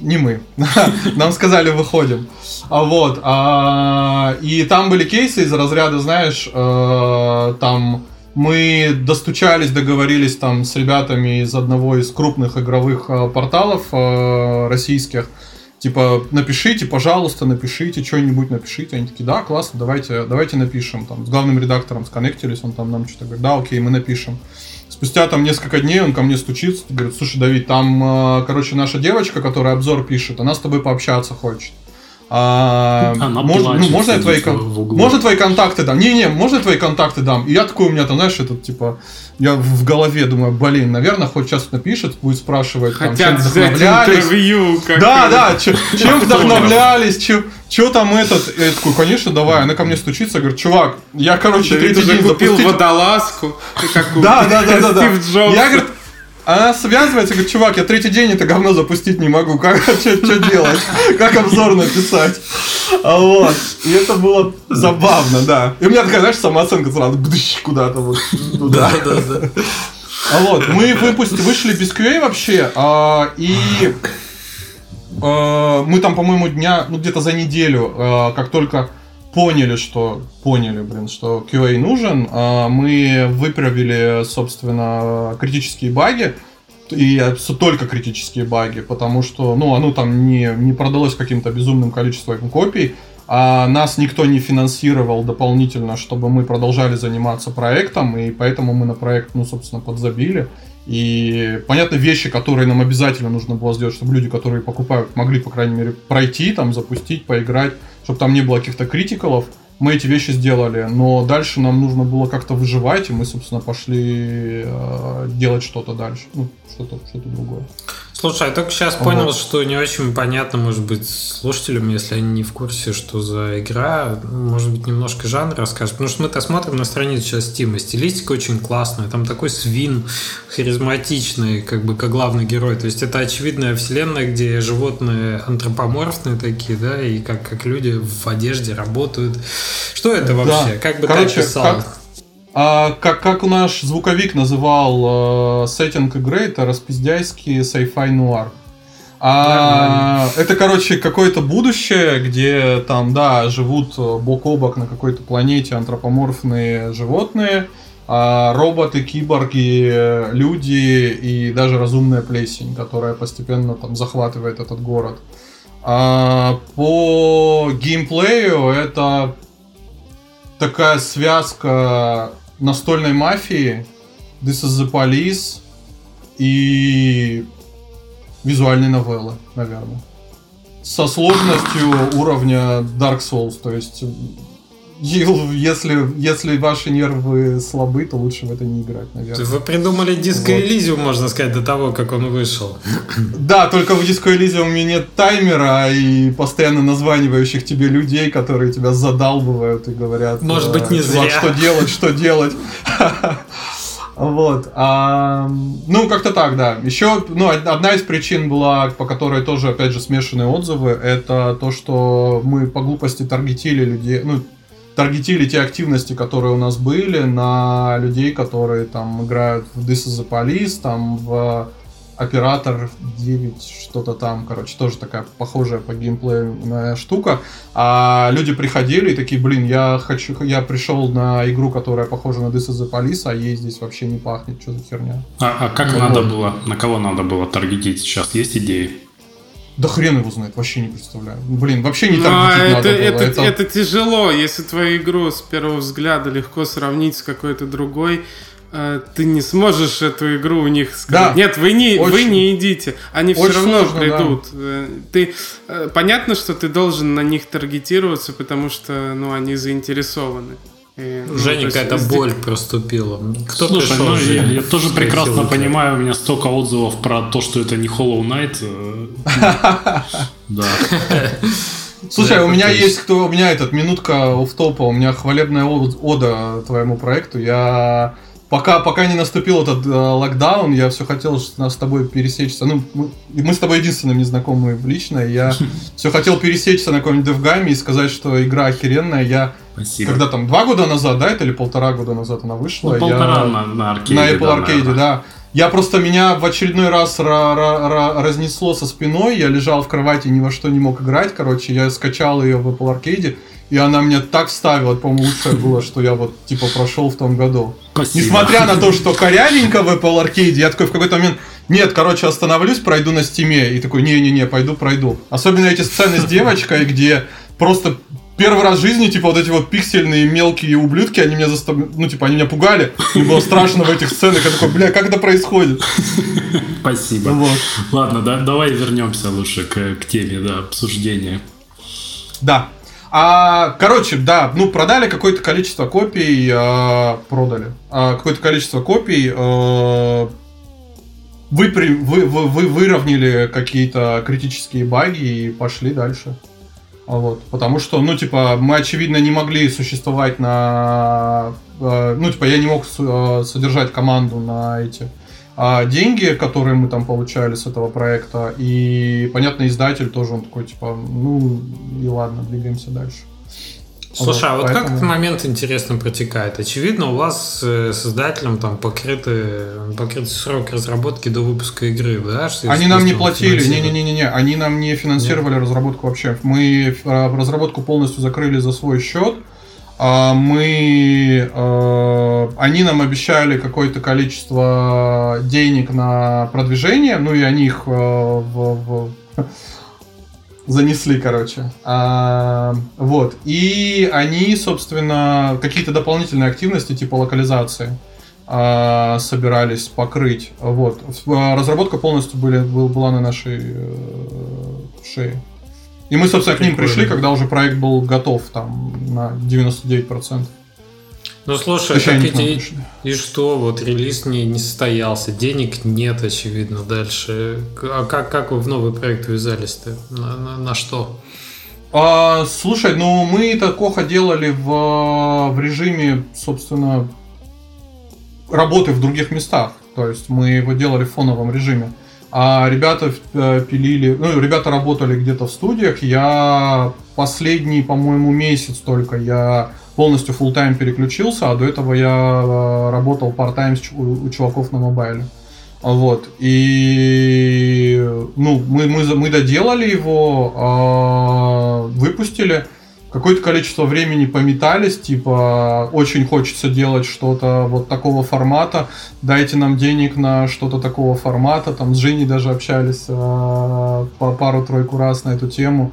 не мы. Нам сказали, выходим. А вот, а, и там были кейсы из разряда, знаешь, э, там мы достучались, договорились там с ребятами из одного из крупных игровых э, порталов э, российских, типа, напишите, пожалуйста, напишите, что-нибудь напишите. Они такие, да, классно, давайте, давайте напишем. Там, с главным редактором сконнектились, он там нам что-то говорит, да, окей, мы напишем. Спустя там несколько дней он ко мне стучится, говорит, слушай, Давид, там, короче, наша девочка, которая обзор пишет, она с тобой пообщаться хочет. А, Она можно, ну, можно я твои, можно твои контакты дам? Не-не, можно твои контакты дам? И я такой, у меня там, знаешь, этот, типа, я в голове думаю, блин, наверное, хоть сейчас напишет, будет спрашивать, там, чем вдохновлялись. Интервью, как да, да, чем вдохновлялись, чем, что там этот? Я такой, конечно, давай. Она ко мне стучится, говорит, чувак, я, короче, третий день купил водолазку. Да, да, да, да, да. Я, говорит, она связывается, говорит, чувак, я третий день это говно запустить не могу. Как, что, делать? Как обзор написать? А вот. И это было забавно, да. И у меня такая, знаешь, самооценка сразу куда-то вот туда. Да, да, да. А вот, мы выпустили, вышли без QA вообще, а, и а, мы там, по-моему, дня, ну где-то за неделю, как только поняли, что поняли, блин, что QA нужен, а, мы выправили, собственно, критические баги, и только критические баги, потому что, ну, оно там не, не продалось каким-то безумным количеством копий, а нас никто не финансировал дополнительно, чтобы мы продолжали заниматься проектом, и поэтому мы на проект, ну, собственно, подзабили. И, понятно, вещи, которые нам обязательно нужно было сделать, чтобы люди, которые покупают, могли, по крайней мере, пройти, там, запустить, поиграть, чтобы там не было каких-то критикалов, мы эти вещи сделали, но дальше нам нужно было как-то выживать, и мы, собственно, пошли э, делать что-то дальше, ну, что-то что другое. Слушай, я только сейчас вот. понял, что не очень понятно, может быть, слушателям, если они не в курсе, что за игра. Может быть, немножко жанр расскажешь. Потому что мы-то смотрим на страницу сейчас Стима. Стилистика очень классная. Там такой свин харизматичный, как бы, как главный герой. То есть это очевидная вселенная, где животные антропоморфные такие, да, и как, как люди в одежде работают. Что это вообще? Да. Как бы Короче, ты описал? Как, а, как, как наш звуковик называл э, сеттинг игры, это распиздяйский sci-fi нуар. А, это, короче, какое-то будущее, где там, да, живут бок о бок на какой-то планете антропоморфные животные, а роботы, киборги, люди и даже разумная плесень, которая постепенно там захватывает этот город. А, по геймплею это такая связка настольной мафии, This is the Police и визуальной новеллы, наверное. Со сложностью уровня Dark Souls, то есть если, если ваши нервы слабы, то лучше в это не играть, наверное. Вы придумали Disco вот. Elysium, можно сказать, до того, как он вышел. Да, только в у меня нет таймера и постоянно названивающих тебе людей, которые тебя задалбывают и говорят... Может быть, не зря. Что делать, что делать. Вот. А, ну, как-то так, да. Еще, ну, одна из причин была, по которой тоже, опять же, смешанные отзывы, это то, что мы по глупости таргетили людей, ну, таргетили те активности, которые у нас были, на людей, которые там играют в This is the Police, там в оператор 9, что-то там, короче, тоже такая похожая по геймплею штука. А люди приходили и такие, блин, я хочу, я пришел на игру, которая похожа на This is the Police, а ей здесь вообще не пахнет, что за херня. А, а как ну, надо вот. было, на кого надо было таргетить сейчас? Есть идеи? Да хрен его знает, вообще не представляю. Блин, вообще не ну, таргетить это, надо это, было. Это, это тяжело, если твою игру с первого взгляда легко сравнить с какой-то другой а, ты не сможешь эту игру у них сказать. Да. Нет, вы не, очень, вы не идите. Они все равно сложно, придут. Да. Э, ты, э, понятно, что ты должен на них таргетироваться, потому что ну, они заинтересованы. И, ну, Женя какая-то здесь... боль проступила. Кто Слушай, пришел, ну, я, я тоже прекрасно понимаю, у меня столько отзывов про то, что это не Hollow Knight. Э, да. Слушай, у меня есть кто, у меня этот минутка оф топа, у меня хвалебная ода твоему проекту. Я пока, пока не наступил этот э, локдаун, я все хотел с тобой пересечься. Ну, мы, мы с тобой единственные незнакомые лично. Я все хотел пересечься на каком-нибудь девгаме и сказать, что игра охеренная. Я Спасибо. Когда там два года назад, да, это или полтора года назад она вышла? Ну, полтора я... на, на аркейде. На Apple да, Arcade, да. Я просто меня в очередной раз ра- ра- ра- разнесло со спиной, я лежал в кровати, ни во что не мог играть, короче, я скачал ее в Apple Arcade, и она меня так вставила, по-моему, лучшее было, что я вот, типа, прошел в том году. Спасибо. Несмотря на то, что корявенько в Apple Arcade, я такой в какой-то момент, нет, короче, остановлюсь, пройду на стиме, и такой, не-не-не, пойду, пройду. Особенно эти сцены с девочкой, где просто первый раз в жизни, типа, вот эти вот пиксельные мелкие ублюдки, они меня заставляли, ну, типа, они меня пугали, мне было страшно в этих сценах, я такой, бля, как это происходит? Спасибо. Вот. Ладно, да, давай вернемся лучше к, к теме, да, обсуждения. Да, а, короче, да, ну продали какое-то количество копий, э, продали э, какое-то количество копий, э, вы, вы, вы, вы выровняли какие-то критические баги и пошли дальше. Вот, потому что, ну, типа, мы, очевидно, не могли существовать на... Э, ну, типа, я не мог э, содержать команду на эти а деньги, которые мы там получали с этого проекта, и, понятно, издатель тоже, он такой, типа, ну, и ладно, двигаемся дальше. Слушай, вот, а вот поэтому... как этот момент интересно протекает? Очевидно, у вас э, с издателем там покрыты, покрыт срок разработки до выпуска игры, да? Что они нам не платили, не-не-не-не, они нам не финансировали Нет. разработку вообще. Мы э, разработку полностью закрыли за свой счет, а мы, э, они нам обещали какое-то количество денег на продвижение, ну и они их э, в, в занесли, короче. А, вот. И они, собственно, какие-то дополнительные активности типа локализации а, собирались покрыть. Вот. Разработка полностью были, была на нашей э, шее. И мы, собственно, к ним пришли, когда уже проект был готов там на 99%. Ну слушай, так и, и что, вот релиз не, не состоялся, денег нет, очевидно, дальше. А как, как вы в новый проект ввязались-то? На, на, на что? А, слушай, ну мы это Коха делали в, в режиме, собственно, работы в других местах. То есть мы его делали в фоновом режиме. А ребята э, пилили, ну, ребята работали где-то в студиях. Я последний, по-моему, месяц только я полностью full тайм переключился, а до этого я э, работал part-time у чуваков на мобайле. Вот. И ну, мы, мы, мы доделали его, э, выпустили какое-то количество времени пометались, типа, очень хочется делать что-то вот такого формата, дайте нам денег на что-то такого формата, там с Женей даже общались э, по пару-тройку раз на эту тему,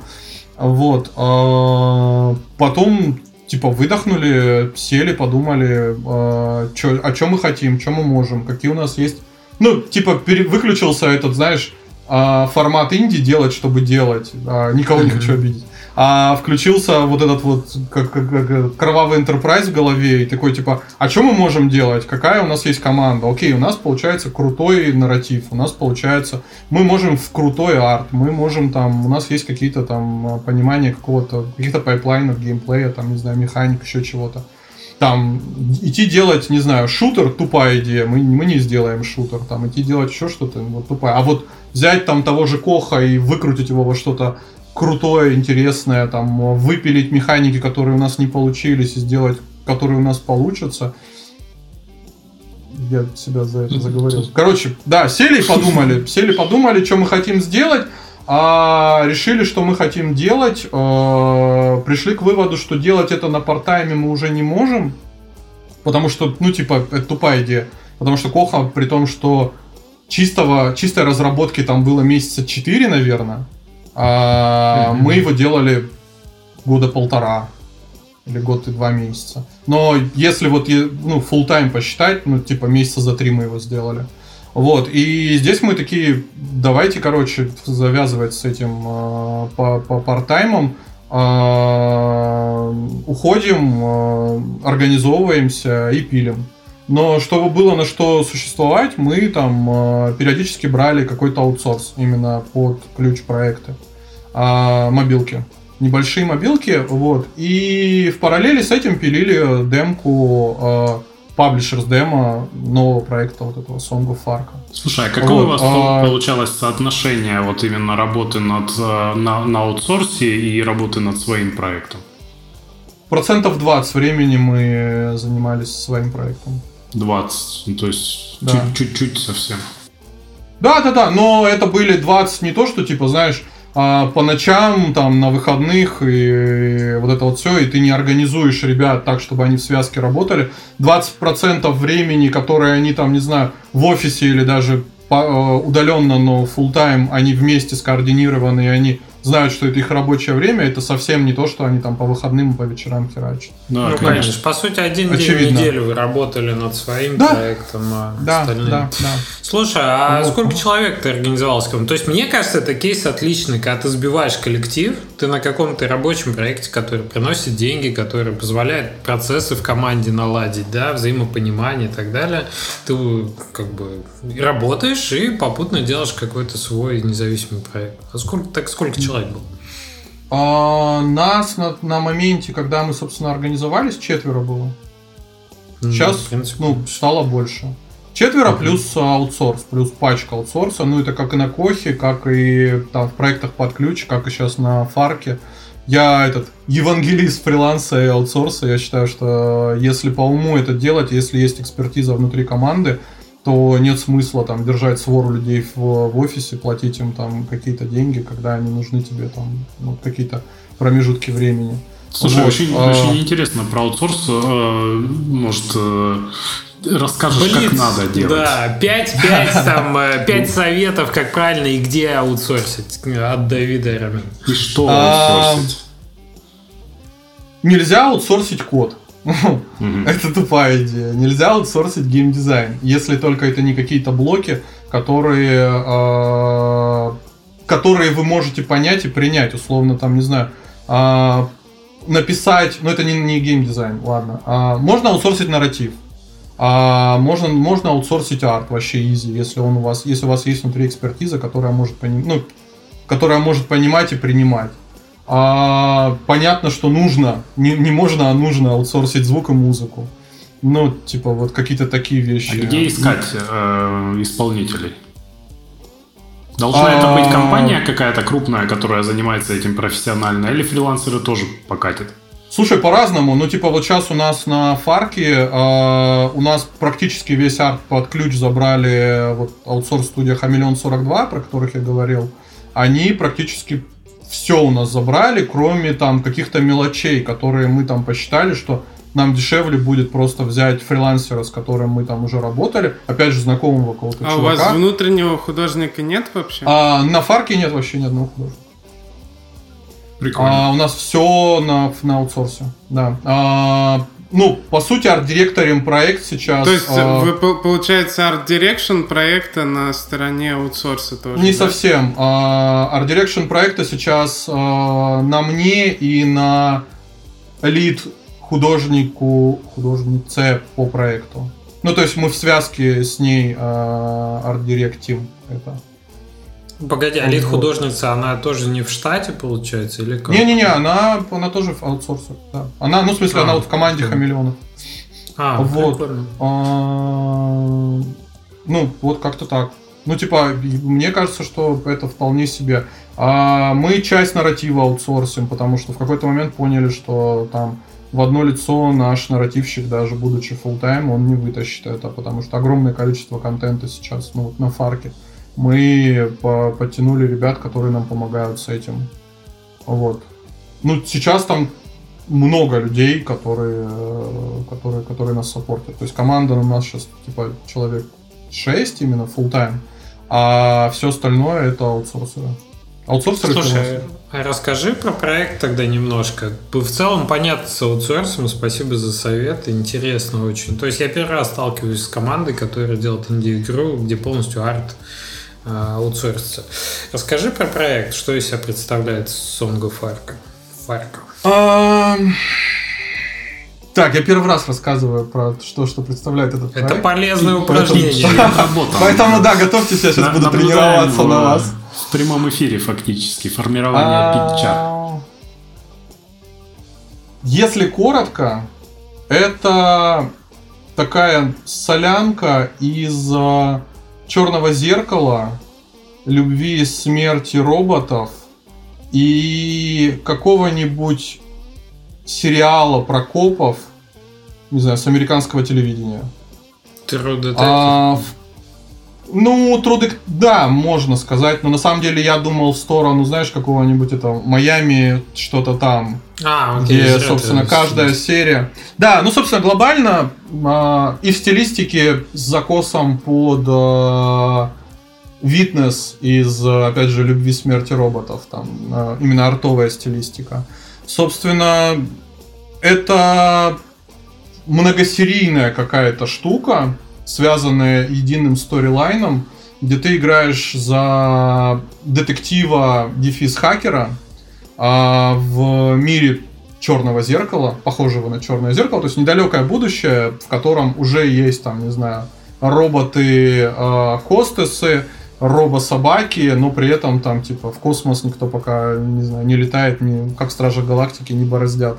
вот, э, потом типа выдохнули, сели, подумали, э, чё, о чем мы хотим, что мы можем, какие у нас есть, ну, типа, пере, выключился этот, знаешь, э, формат инди делать, чтобы делать, э, никого не хочу обидеть. А включился вот этот вот как, как, как, кровавый enterprise в голове и такой типа, а что мы можем делать? Какая у нас есть команда? Окей, у нас получается крутой нарратив, у нас получается, мы можем в крутой арт, мы можем там, у нас есть какие-то там понимания какого-то, каких-то пайплайнов геймплея, там, не знаю, механик, еще чего-то там идти делать, не знаю, шутер, тупая идея, мы, мы не сделаем шутер, там идти делать еще что-то, вот тупая. А вот взять там того же Коха и выкрутить его во что-то крутое, интересное, там выпилить механики, которые у нас не получились, и сделать, которые у нас получатся. Я себя за это заговорил. Короче, да, сели и подумали, сели подумали, что мы хотим сделать, а решили, что мы хотим делать, э, пришли к выводу, что делать это на портайме мы уже не можем, потому что, ну, типа, это тупая идея. Потому что Коха, при том, что чистого, чистой разработки там было месяца 4, наверное, а mm-hmm. мы его делали года полтора или год и два месяца. Но если вот ну, full time посчитать, ну, типа месяца за три мы его сделали. Вот, и здесь мы такие, давайте, короче, завязывать с этим э, по, по партаймам, э, уходим, э, организовываемся и пилим. Но чтобы было на что существовать, мы там э, периодически брали какой-то аутсорс именно под ключ проекта, э, мобилки небольшие мобилки, вот, и в параллели с этим пилили демку э, паблишер с демо нового проекта вот этого Song of Fark. Слушай, а какое вот, у вас а... получалось соотношение вот именно работы над, на, на аутсорсе и работы над своим проектом? Процентов 20 времени мы занимались своим проектом. 20, ну, то есть да. чуть-чуть совсем. Да, да, да, но это были 20 не то, что типа, знаешь, а по ночам, там, на выходных и вот это вот все, и ты не организуешь ребят так, чтобы они в связке работали. 20% времени, которые они там, не знаю, в офисе или даже э, удаленно, но full time, они вместе скоординированы, и они знают, что это их рабочее время, это совсем не то, что они там по выходным и по вечерам херачат. Да, ну, конечно. конечно. По сути, один Очевидно. день в неделю вы работали над своим да. проектом, а да, остальные... Да, да. Слушай, а вот. сколько человек ты организовался? То есть, мне кажется, это кейс отличный, когда ты сбиваешь коллектив, ты на каком-то рабочем проекте, который приносит деньги, который позволяет процессы в команде наладить, да, взаимопонимание и так далее. Ты как бы работаешь и попутно делаешь какой-то свой независимый проект. А сколько, так сколько человек было? А, нас на, на моменте, когда мы, собственно, организовались, четверо было. Сейчас, mm, принципе, ну, стало больше. Четверо mm-hmm. плюс аутсорс, плюс пачка аутсорса. Ну, это как и на Кохе, как и там в проектах под ключ, как и сейчас на Фарке. Я этот евангелист фриланса и аутсорса. Я считаю, что если по уму это делать, если есть экспертиза внутри команды, то нет смысла там держать свору людей в, в офисе, платить им там какие-то деньги, когда они нужны тебе там ну, какие-то промежутки времени. Слушай, вот. очень, а... очень интересно про аутсорс. Э, может, э, расскажешь, Блиц, как надо делать. Да, 5, 5, там, 5 э, советов, как правильно и где аутсорсить от Давида Рамин. И что а, аутсорсить? Нельзя аутсорсить код. Это тупая идея. Нельзя аутсорсить геймдизайн, если только это не какие-то блоки, которые, э, которые вы можете понять и принять, условно, там, не знаю, э, написать, ну это не, не геймдизайн, ладно. Э, можно аутсорсить нарратив. А можно, можно аутсорсить арт вообще изи, если он у вас, если у вас есть внутри экспертиза, которая может, поним, ну, которая может понимать и принимать. А, понятно, что нужно, не, не можно, а нужно аутсорсить звук и музыку. Ну, типа, вот какие-то такие вещи. А где искать э, исполнителей? Должна а... это быть компания какая-то крупная, которая занимается этим профессионально, или фрилансеры тоже покатят? Слушай, по-разному. Ну, типа, вот сейчас у нас на Фарке э, у нас практически весь арт под ключ забрали вот аутсорс-студия Хамелеон 42, про которых я говорил. Они практически все у нас забрали, кроме там каких-то мелочей, которые мы там посчитали, что нам дешевле будет просто взять фрилансера, с которым мы там уже работали, опять же, знакомого какого-то а чувака. А у вас внутреннего художника нет вообще? А, на Фарке нет вообще ни одного художника. Прикольно. А, у нас все на, на аутсорсе, да. А, ну, по сути, арт-директорим проект сейчас. То есть, э, вы, получается, art direction проекта на стороне аутсорса тоже? Не да? совсем. А, art direction проекта сейчас а, на мне и на лид художнику, художнице по проекту. Ну, то есть мы в связке с ней а, арт-директим это. Погоди, а лид-художница, она тоже не в штате, получается, или как? Не-не-не, она, она тоже в аутсорсе, да. Она, ну, в смысле, а, она вот в команде okay. хамелеонов. А, вот. А, ну, вот как-то так. Ну, типа, мне кажется, что это вполне себе. А мы часть нарратива аутсорсим, потому что в какой-то момент поняли, что там в одно лицо наш нарративщик, даже будучи full time он не вытащит это, потому что огромное количество контента сейчас ну, вот на фарке мы подтянули ребят, которые нам помогают с этим. Вот. Ну, сейчас там много людей, которые, э, которые, которые нас саппортят. То есть команда у нас сейчас типа человек 6 именно full time, а все остальное это аутсорсеры. Аутсорсеры Слушай, а расскажи про проект тогда немножко. В целом понятно с аутсорсом, спасибо за совет, интересно очень. То есть я первый раз сталкиваюсь с командой, которая делает инди-игру, где полностью арт аутсорсится. Расскажи про проект, что из себя представляет Song of Arca. Фарка. Так, я первый раз рассказываю про что, что представляет этот проект. Это полезное упражнение. Поэтому, да, готовьте я сейчас буду тренироваться на вас. В прямом эфире фактически, формирование а, питча. Если коротко, это такая солянка из а, Черного зеркала, любви и смерти роботов и какого-нибудь сериала про копов, не знаю, с американского телевидения. True а, ну, труды, да, можно сказать, но на самом деле я думал в сторону, знаешь, какого-нибудь это Майами, что-то там, а, окей, где, собственно, это каждая серия. Да, ну, собственно, глобально э, и в стилистике с закосом под э, Witness из, опять же, Любви, смерти роботов, там, э, именно артовая стилистика. Собственно, это многосерийная какая-то штука, связанные единым сторилайном, где ты играешь за детектива дефис хакера а в мире черного зеркала, похожего на черное зеркало, то есть недалекое будущее, в котором уже есть там, не знаю, роботы э, хостесы, робо-собаки, но при этом там типа в космос никто пока не знаю не летает, не как Стражи Галактики не бороздят.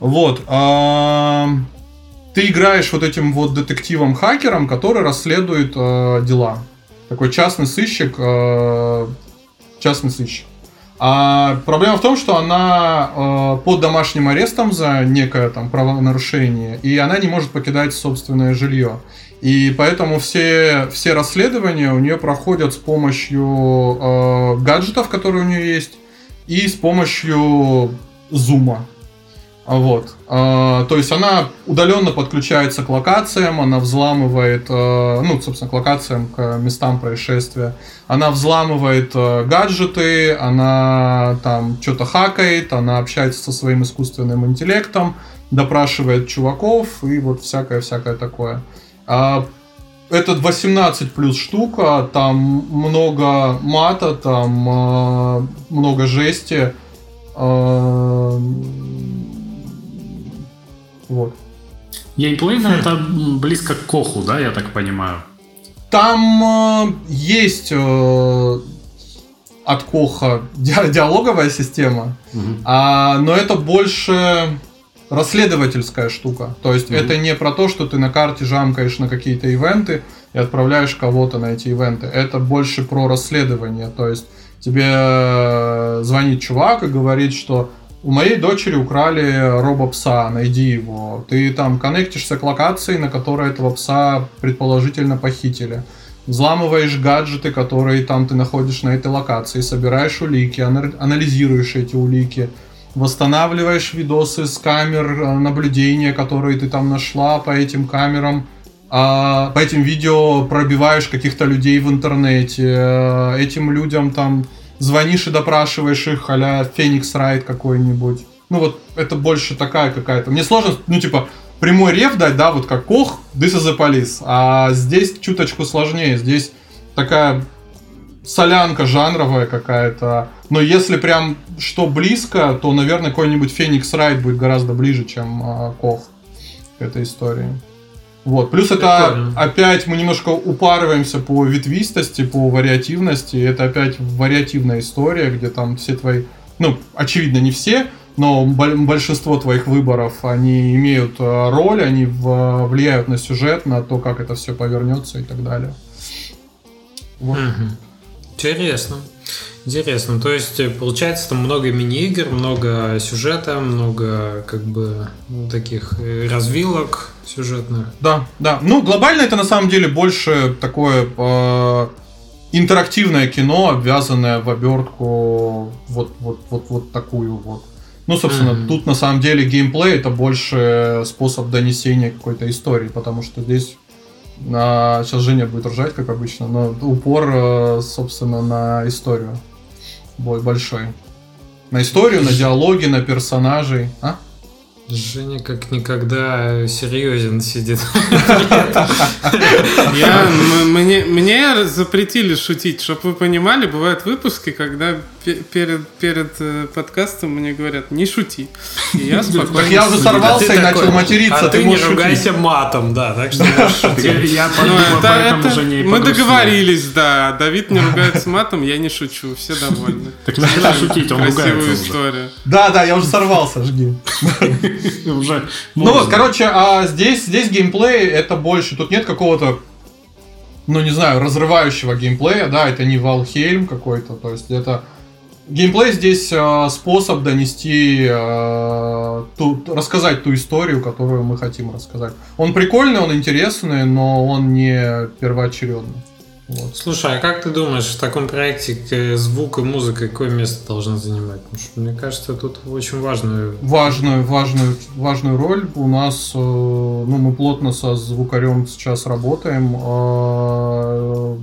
Вот. Э, ты играешь вот этим вот детективом-хакером, который расследует э, дела. Такой частный сыщик, э, частный сыщик. А проблема в том, что она э, под домашним арестом за некое там правонарушение, и она не может покидать собственное жилье. И поэтому все, все расследования у нее проходят с помощью э, гаджетов, которые у нее есть, и с помощью зума. Вот. А, то есть она удаленно подключается к локациям, она взламывает, э, ну, собственно, к локациям, к местам происшествия. Она взламывает гаджеты, она там что-то хакает, она общается со своим искусственным интеллектом, допрашивает чуваков и вот всякое-всякое такое. А, это 18 плюс штука, там много мата, там много жести вот. Геймплейно это близко к Коху, да, я так понимаю? Там э, есть э, от Коха ди- диалоговая система, угу. а, но это больше расследовательская штука. То есть угу. это не про то, что ты на карте жамкаешь на какие-то ивенты и отправляешь кого-то на эти ивенты. Это больше про расследование. То есть тебе э, звонит чувак и говорит, что у моей дочери украли робопса, найди его. Ты там коннектишься к локации, на которой этого пса предположительно похитили. Взламываешь гаджеты, которые там ты находишь на этой локации, собираешь улики, анализируешь эти улики, восстанавливаешь видосы с камер э, наблюдения, которые ты там нашла по этим камерам, а по этим видео пробиваешь каких-то людей в интернете, э, этим людям там звонишь и допрашиваешь их, а-ля Феникс Райт какой-нибудь. Ну вот это больше такая какая-то. Мне сложно, ну типа, прямой рев дать, да, вот как Кох, this is the police. А здесь чуточку сложнее. Здесь такая солянка жанровая какая-то. Но если прям что близко, то, наверное, какой-нибудь Феникс Райт будет гораздо ближе, чем э, Кох к этой истории. Вот. Плюс Прикольно. это опять мы немножко упарываемся по ветвистости, по вариативности. Это опять вариативная история, где там все твои, ну, очевидно, не все, но большинство твоих выборов, они имеют э, роль, они влияют на сюжет, на то, как это все повернется и так далее. Вот. Интересно. Интересно. То есть, э, получается, там много мини-игр, много сюжета, много как бы ну, таких э, развилок сюжетных. Да, да. Ну, глобально это на самом деле больше такое э, интерактивное кино, обвязанное в обертку вот, вот, вот, вот такую вот. Ну, собственно, mm-hmm. тут на самом деле геймплей это больше способ донесения какой-то истории, потому что здесь а, сейчас Женя будет ржать, как обычно, но упор, э, собственно, на историю большой. На историю, на диалоги, на персонажей. А? Женя как никогда серьезен сидит. Я, мне, мне запретили шутить, чтобы вы понимали, бывают выпуски, когда перед, перед э, подкастом мне говорят, не шути. И я спокойно... Так я уже сорвался и начал материться, а ты не ругайся матом, да, так что Я подумал, поэтому Женя Мы договорились, да, Давид не ругается матом, я не шучу, все довольны. Так не надо шутить, он ругается Красивую историю. Да, да, я уже сорвался, жги. Уже ну вот, короче, а здесь, здесь геймплей это больше, тут нет какого-то ну, не знаю, разрывающего геймплея, да, это не Valheim какой-то, то есть это Геймплей здесь э, способ донести, э, ту, рассказать ту историю, которую мы хотим рассказать. Он прикольный, он интересный, но он не первоочередный. Вот. Слушай, а как ты думаешь, в таком проекте звук и музыка какое место должны занимать? Потому что, мне кажется, тут очень важную... Важную, важную, важную роль. У нас, э, ну, мы плотно со звукарем сейчас работаем. Э,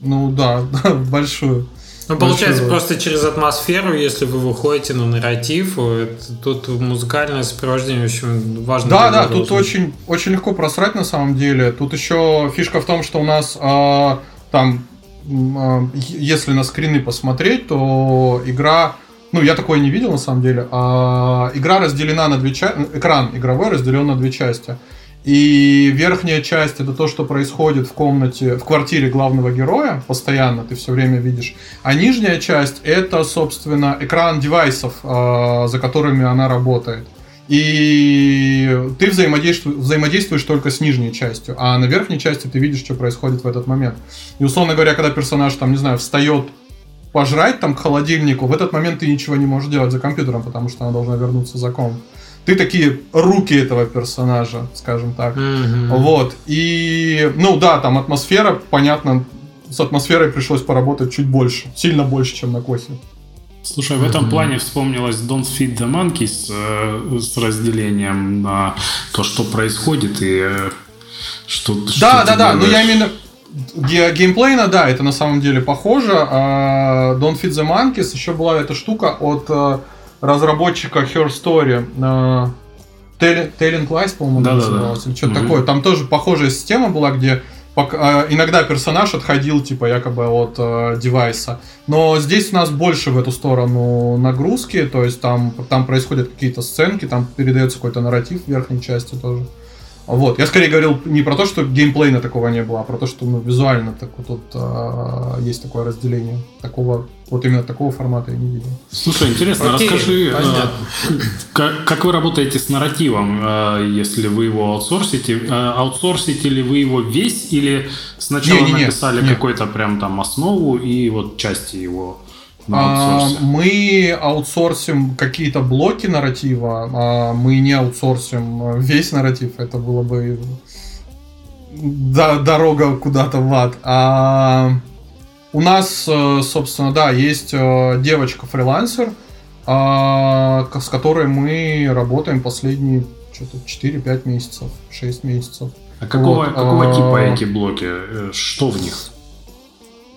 ну да, большую. Ну, получается, просто через атмосферу, если вы выходите на нарратив, это, тут музыкальное сопровождение очень важно. Да, да, тут очень, очень легко просрать на самом деле. Тут еще фишка в том, что у нас э, там, э, если на скрины посмотреть, то игра ну, я такое не видел на самом дели. А, игра разделена на две части. Экран игровой разделен на две части. И верхняя часть это то, что происходит в комнате, в квартире главного героя, постоянно ты все время видишь. А нижняя часть это, собственно, экран девайсов, э, за которыми она работает. И ты взаимодействуешь, взаимодействуешь только с нижней частью, а на верхней части ты видишь, что происходит в этот момент. И условно говоря, когда персонаж там, не знаю, встает пожрать там к холодильнику, в этот момент ты ничего не можешь делать за компьютером, потому что она должна вернуться за комп ты такие руки этого персонажа, скажем так. Mm-hmm. Вот. И, ну да, там атмосфера, понятно, с атмосферой пришлось поработать чуть больше, сильно больше, чем на Кохе. Слушай, в этом mm-hmm. плане вспомнилось Don't Feed the Monkeys э, с разделением на то, что происходит и э, что Да, что да, да, но я именно геймплейно, да, это на самом деле похоже. А Don't Feed the Monkeys еще была эта штука от э, разработчика Her Story. Э, Telling Lies, по-моему, да, называлось, да, да. или что-то угу. такое. Там тоже похожая система была, где э, иногда персонаж отходил, типа, якобы от э, девайса. Но здесь у нас больше в эту сторону нагрузки, то есть там, там происходят какие-то сценки, там передается какой-то нарратив в верхней части тоже. Вот. Я скорее говорил не про то, что геймплейна такого не было, а про то, что ну, визуально так, вот, тут а, есть такое разделение. Такого, вот именно такого формата я не видел. Слушай, интересно, Окей, расскажи, а, как, как вы работаете с нарративом, а, если вы его аутсорсите? А, аутсорсите ли вы его весь или сначала не, не, написали какой-то прям там основу и вот части его а, мы аутсорсим какие-то блоки нарратива, а мы не аутсорсим весь нарратив, это было бы дорога куда-то в ад. А у нас, э, собственно, да, есть э, девочка-фрилансер, а, с которой мы работаем последние что-то 4-5 месяцев, 6 месяцев. А какого, вот. какого типа эти блоки? Э, что в них?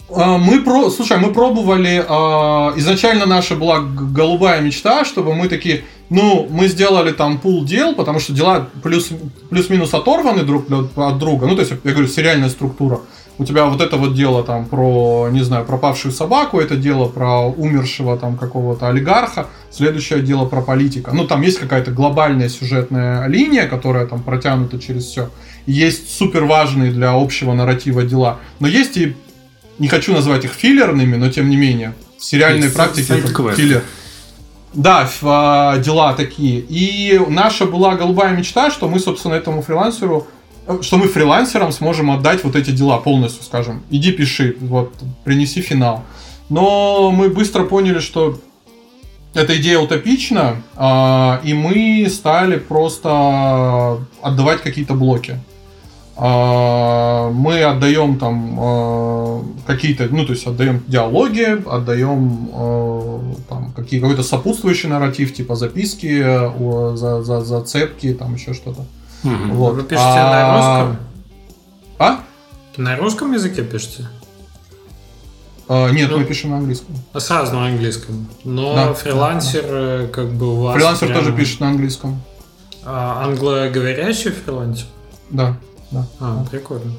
А, мы про, слушай, мы пробовали. А, изначально наша была голубая мечта, чтобы мы такие ну, мы сделали там пул дел, потому что дела плюс, плюс-минус оторваны друг от друга. Ну, то есть, я говорю, сериальная структура. У тебя вот это вот дело там про, не знаю, пропавшую собаку, это дело про умершего там какого-то олигарха, следующее дело про политика. Ну, там есть какая-то глобальная сюжетная линия, которая там протянута через все. Есть супер важные для общего нарратива дела. Но есть и, не хочу назвать их филлерными, но тем не менее, в сериальной практике это филлер. Да, а, дела такие. И наша была голубая мечта, что мы, собственно, этому фрилансеру, э, что мы фрилансерам сможем отдать вот эти дела полностью, скажем. Иди пиши, вот, принеси финал. Но мы быстро поняли, что эта идея утопична, а, и мы стали просто отдавать какие-то блоки. А, мы отдаем там а, какие-то, ну, то есть отдаем диалоги, отдаем а, там какие, какой-то сопутствующий нарратив, типа записки, за, за, зацепки, там еще что-то. Угу. Вот. Вы пишете а... на русском? А? На русском языке пишете? А, нет, ну, мы пишем на английском. Сразу на английском. Но да, фрилансер да, да. как бы у вас. Фрилансер прямо... тоже пишет на английском. А, англоговорящий фрилансер? Да да. А, прикольно.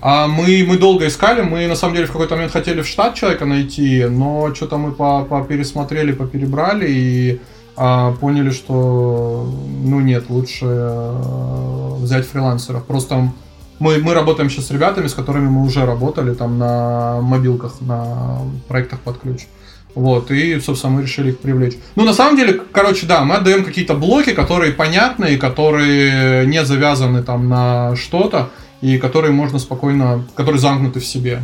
А мы, мы долго искали, мы на самом деле в какой-то момент хотели в штат человека найти, но что-то мы по, по пересмотрели, поперебрали и а, поняли, что ну нет, лучше а, взять фрилансеров. Просто мы, мы работаем сейчас с ребятами, с которыми мы уже работали там на мобилках, на проектах под ключ. Вот, и, собственно, мы решили их привлечь. Ну, на самом деле, короче, да, мы отдаем какие-то блоки, которые понятные, которые не завязаны там на что-то, и которые можно спокойно, которые замкнуты в себе.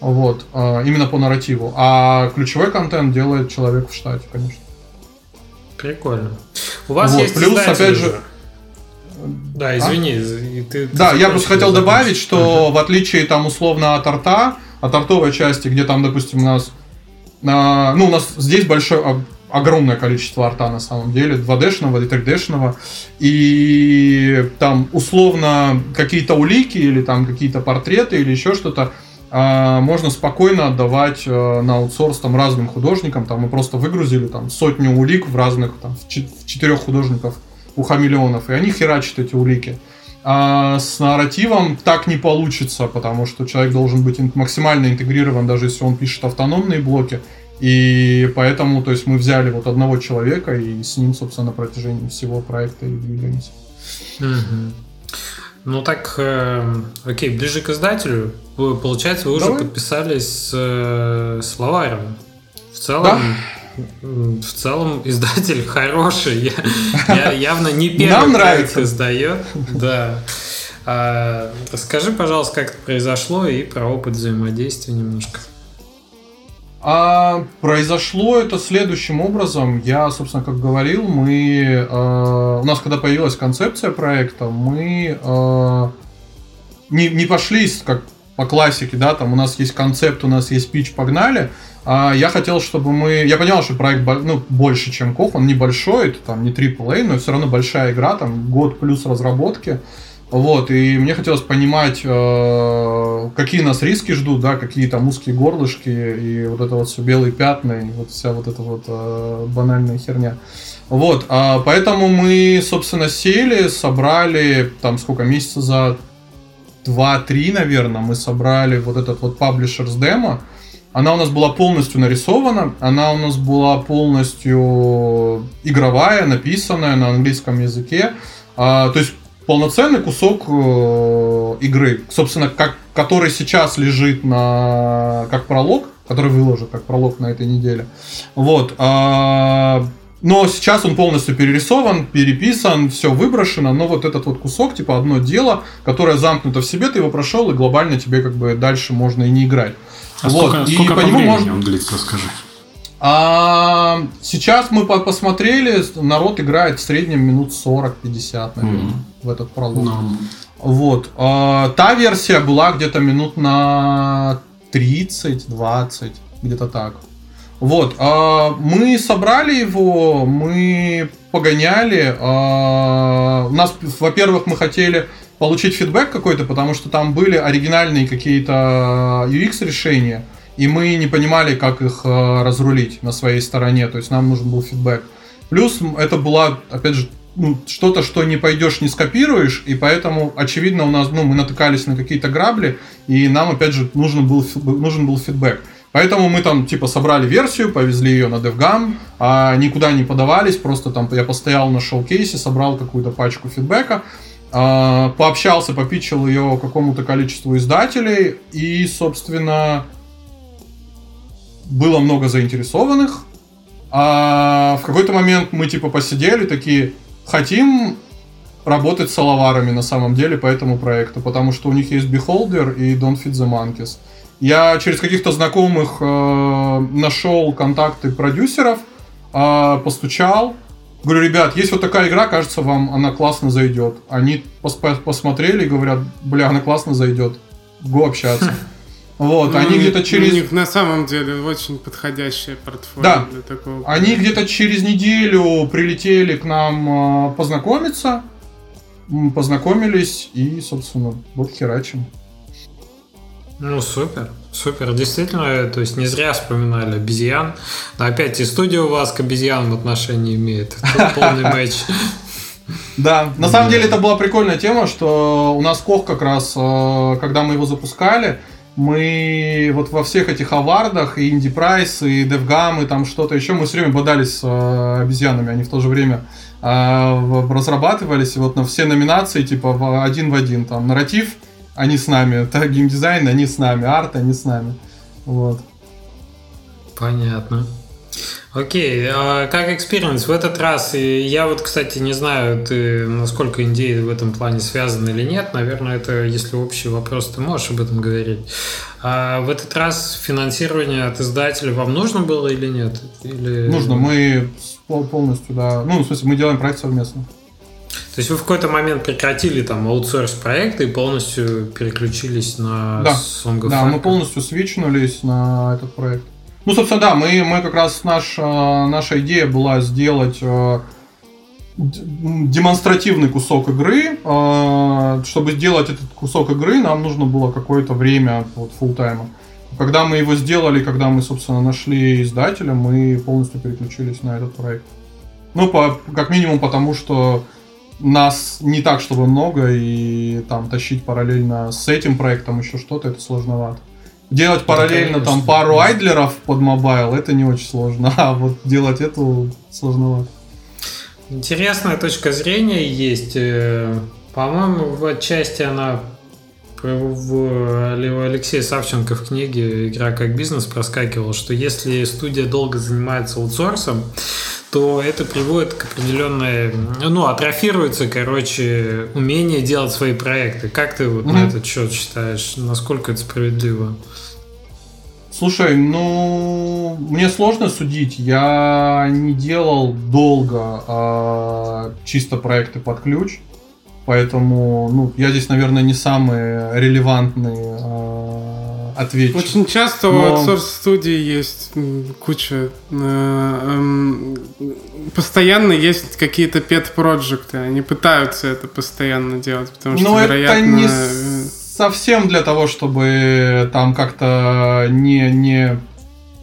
Вот, а, именно по нарративу. А ключевой контент делает человек в штате, конечно. Прикольно. У вас вот, есть плюс, опять же, да, извини. А? Ты, да, ты я просто хотел добавить, что uh-huh. в отличие там условно от арта, от артовой части, где там, допустим, у нас а, ну, у нас здесь большое, огромное количество арта на самом деле, 2D-шного и 3D-шного, и там условно какие-то улики или там какие-то портреты или еще что-то а, можно спокойно отдавать а, на аутсорс там разным художникам, там мы просто выгрузили там сотню улик в разных, там в четырех художников у хамелеонов, и они херачат эти улики. А с нарративом так не получится, потому что человек должен быть максимально интегрирован, даже если он пишет автономные блоки. И поэтому, то есть мы взяли вот одного человека и с ним, собственно, на протяжении всего проекта и двигаемся. Угу. Ну так, э, окей, ближе к издателю. Получается, вы Давай. уже подписались с э, словарем. В целом, да? В целом издатель хороший. Я, я явно не первый Нам нравится. издает. Да. А, расскажи, пожалуйста, как это произошло и про опыт взаимодействия немножко. А произошло это следующим образом. Я, собственно, как говорил, мы э, у нас, когда появилась концепция проекта, мы э, не, не пошли как по классике, да, там у нас есть концепт, у нас есть пич, погнали. А я хотел, чтобы мы... Я понял, что проект ну, больше, чем Кох, он небольшой, это там не AAA, но все равно большая игра, там год плюс разработки. Вот, и мне хотелось понимать, э, какие нас риски ждут, да, какие там узкие горлышки, и вот это вот все белые пятна, и вот вся вот эта вот э, банальная херня. Вот, а поэтому мы, собственно, сели, собрали, там, сколько, месяца за 2-3, наверное, мы собрали вот этот вот Publishers демо, она у нас была полностью нарисована, она у нас была полностью игровая, написанная на английском языке. А, то есть полноценный кусок э, игры, собственно, как, который сейчас лежит на как пролог, который выложит как пролог на этой неделе. Вот. А, но сейчас он полностью перерисован, переписан, все выброшено, но вот этот вот кусок, типа одно дело, которое замкнуто в себе, ты его прошел, и глобально тебе как бы дальше можно и не играть. А вот. сколько, сколько и по, по нему можно... он длится, расскажи. А, сейчас мы посмотрели, народ играет в среднем минут 40-50, наверное, mm-hmm. в этот пролог. No. Вот. А, та версия была где-то минут на 30-20, где-то так. Вот. А, мы собрали его, мы погоняли. А, у нас, во-первых, мы хотели получить фидбэк какой-то, потому что там были оригинальные какие-то UX решения, и мы не понимали, как их э, разрулить на своей стороне, то есть нам нужен был фидбэк. Плюс это была, опять же, ну, что-то, что не пойдешь, не скопируешь, и поэтому, очевидно, у нас, ну, мы натыкались на какие-то грабли, и нам, опять же, нужен был, нужен был фидбэк. Поэтому мы там, типа, собрали версию, повезли ее на DevGam, а никуда не подавались, просто там я постоял на шоу-кейсе, собрал какую-то пачку фидбэка, пообщался, попичил ее какому-то количеству издателей, и, собственно, было много заинтересованных. А в какой-то момент мы, типа, посидели, такие, хотим работать с алаварами на самом деле по этому проекту, потому что у них есть Beholder и Don't Feed the Monkeys. Я через каких-то знакомых э, нашел контакты продюсеров, э, постучал, говорю, ребят, есть вот такая игра, кажется, вам она классно зайдет. Они пос посмотрели и говорят, бля, она классно зайдет, го общаться. Вот, ну, они где-то через... У них на самом деле очень подходящее портфолио да. для такого. Они где-то через неделю прилетели к нам э, познакомиться, познакомились и, собственно, вот херачим. Ну, супер, супер. Действительно, то есть не зря вспоминали обезьян. Но опять и студия у вас к обезьянам отношения имеет. Тут полный матч. Да, на самом деле это была прикольная тема, что у нас Koch как раз, э, когда мы его запускали, мы вот во всех этих авардах, и Indie Prize, и DevGAMM, и там что-то еще, мы все время бодались с э, обезьянами, они в то же время э, разрабатывались, и вот на все номинации, типа, один в один, там, нарратив, они с нами, это геймдизайн, они с нами, арт, они с нами, вот. Понятно. Окей, а как experience в этот раз? Я вот, кстати, не знаю, ты насколько NDA в этом плане связаны или нет. Наверное, это, если общий вопрос, ты можешь об этом говорить. А в этот раз финансирование от издателя вам нужно было или нет? Или... Нужно. Мы полностью, да. Ну, в смысле, мы делаем проект совместно. То есть вы в какой-то момент прекратили там аутсорс проекты и полностью переключились на да. Song of Да, мы полностью свичнулись на этот проект. Ну, собственно, да, мы, мы как раз наш, э, наша идея была сделать э, демонстративный кусок игры. Э, чтобы сделать этот кусок игры, нам нужно было какое-то время вот, full тайма Когда мы его сделали, когда мы, собственно, нашли издателя, мы полностью переключились на этот проект. Ну, по, как минимум потому, что нас не так, чтобы много, и там тащить параллельно с этим проектом еще что-то, это сложновато. Делать параллельно там пару айдлеров под mobile, это не очень сложно, а вот делать это сложновато. Интересная точка зрения есть. Э, по-моему, в отчасти она в Алексея Савченко в книге «Игра как бизнес» проскакивала, что если студия долго занимается аутсорсом, то это приводит к определенной, ну, атрофируется, короче, умение делать свои проекты. Как ты вот mm-hmm. на этот счет считаешь? Насколько это справедливо? Слушай, ну, мне сложно судить. Я не делал долго а, чисто проекты под ключ. Поэтому, ну, я здесь, наверное, не самый релевантный э, ответчик. Очень часто Но... у аутсорс-студии есть куча... Э, э, постоянно есть какие-то пет-проекты. Они пытаются это постоянно делать, потому что, Но вероятно... это не совсем для того, чтобы там как-то не... не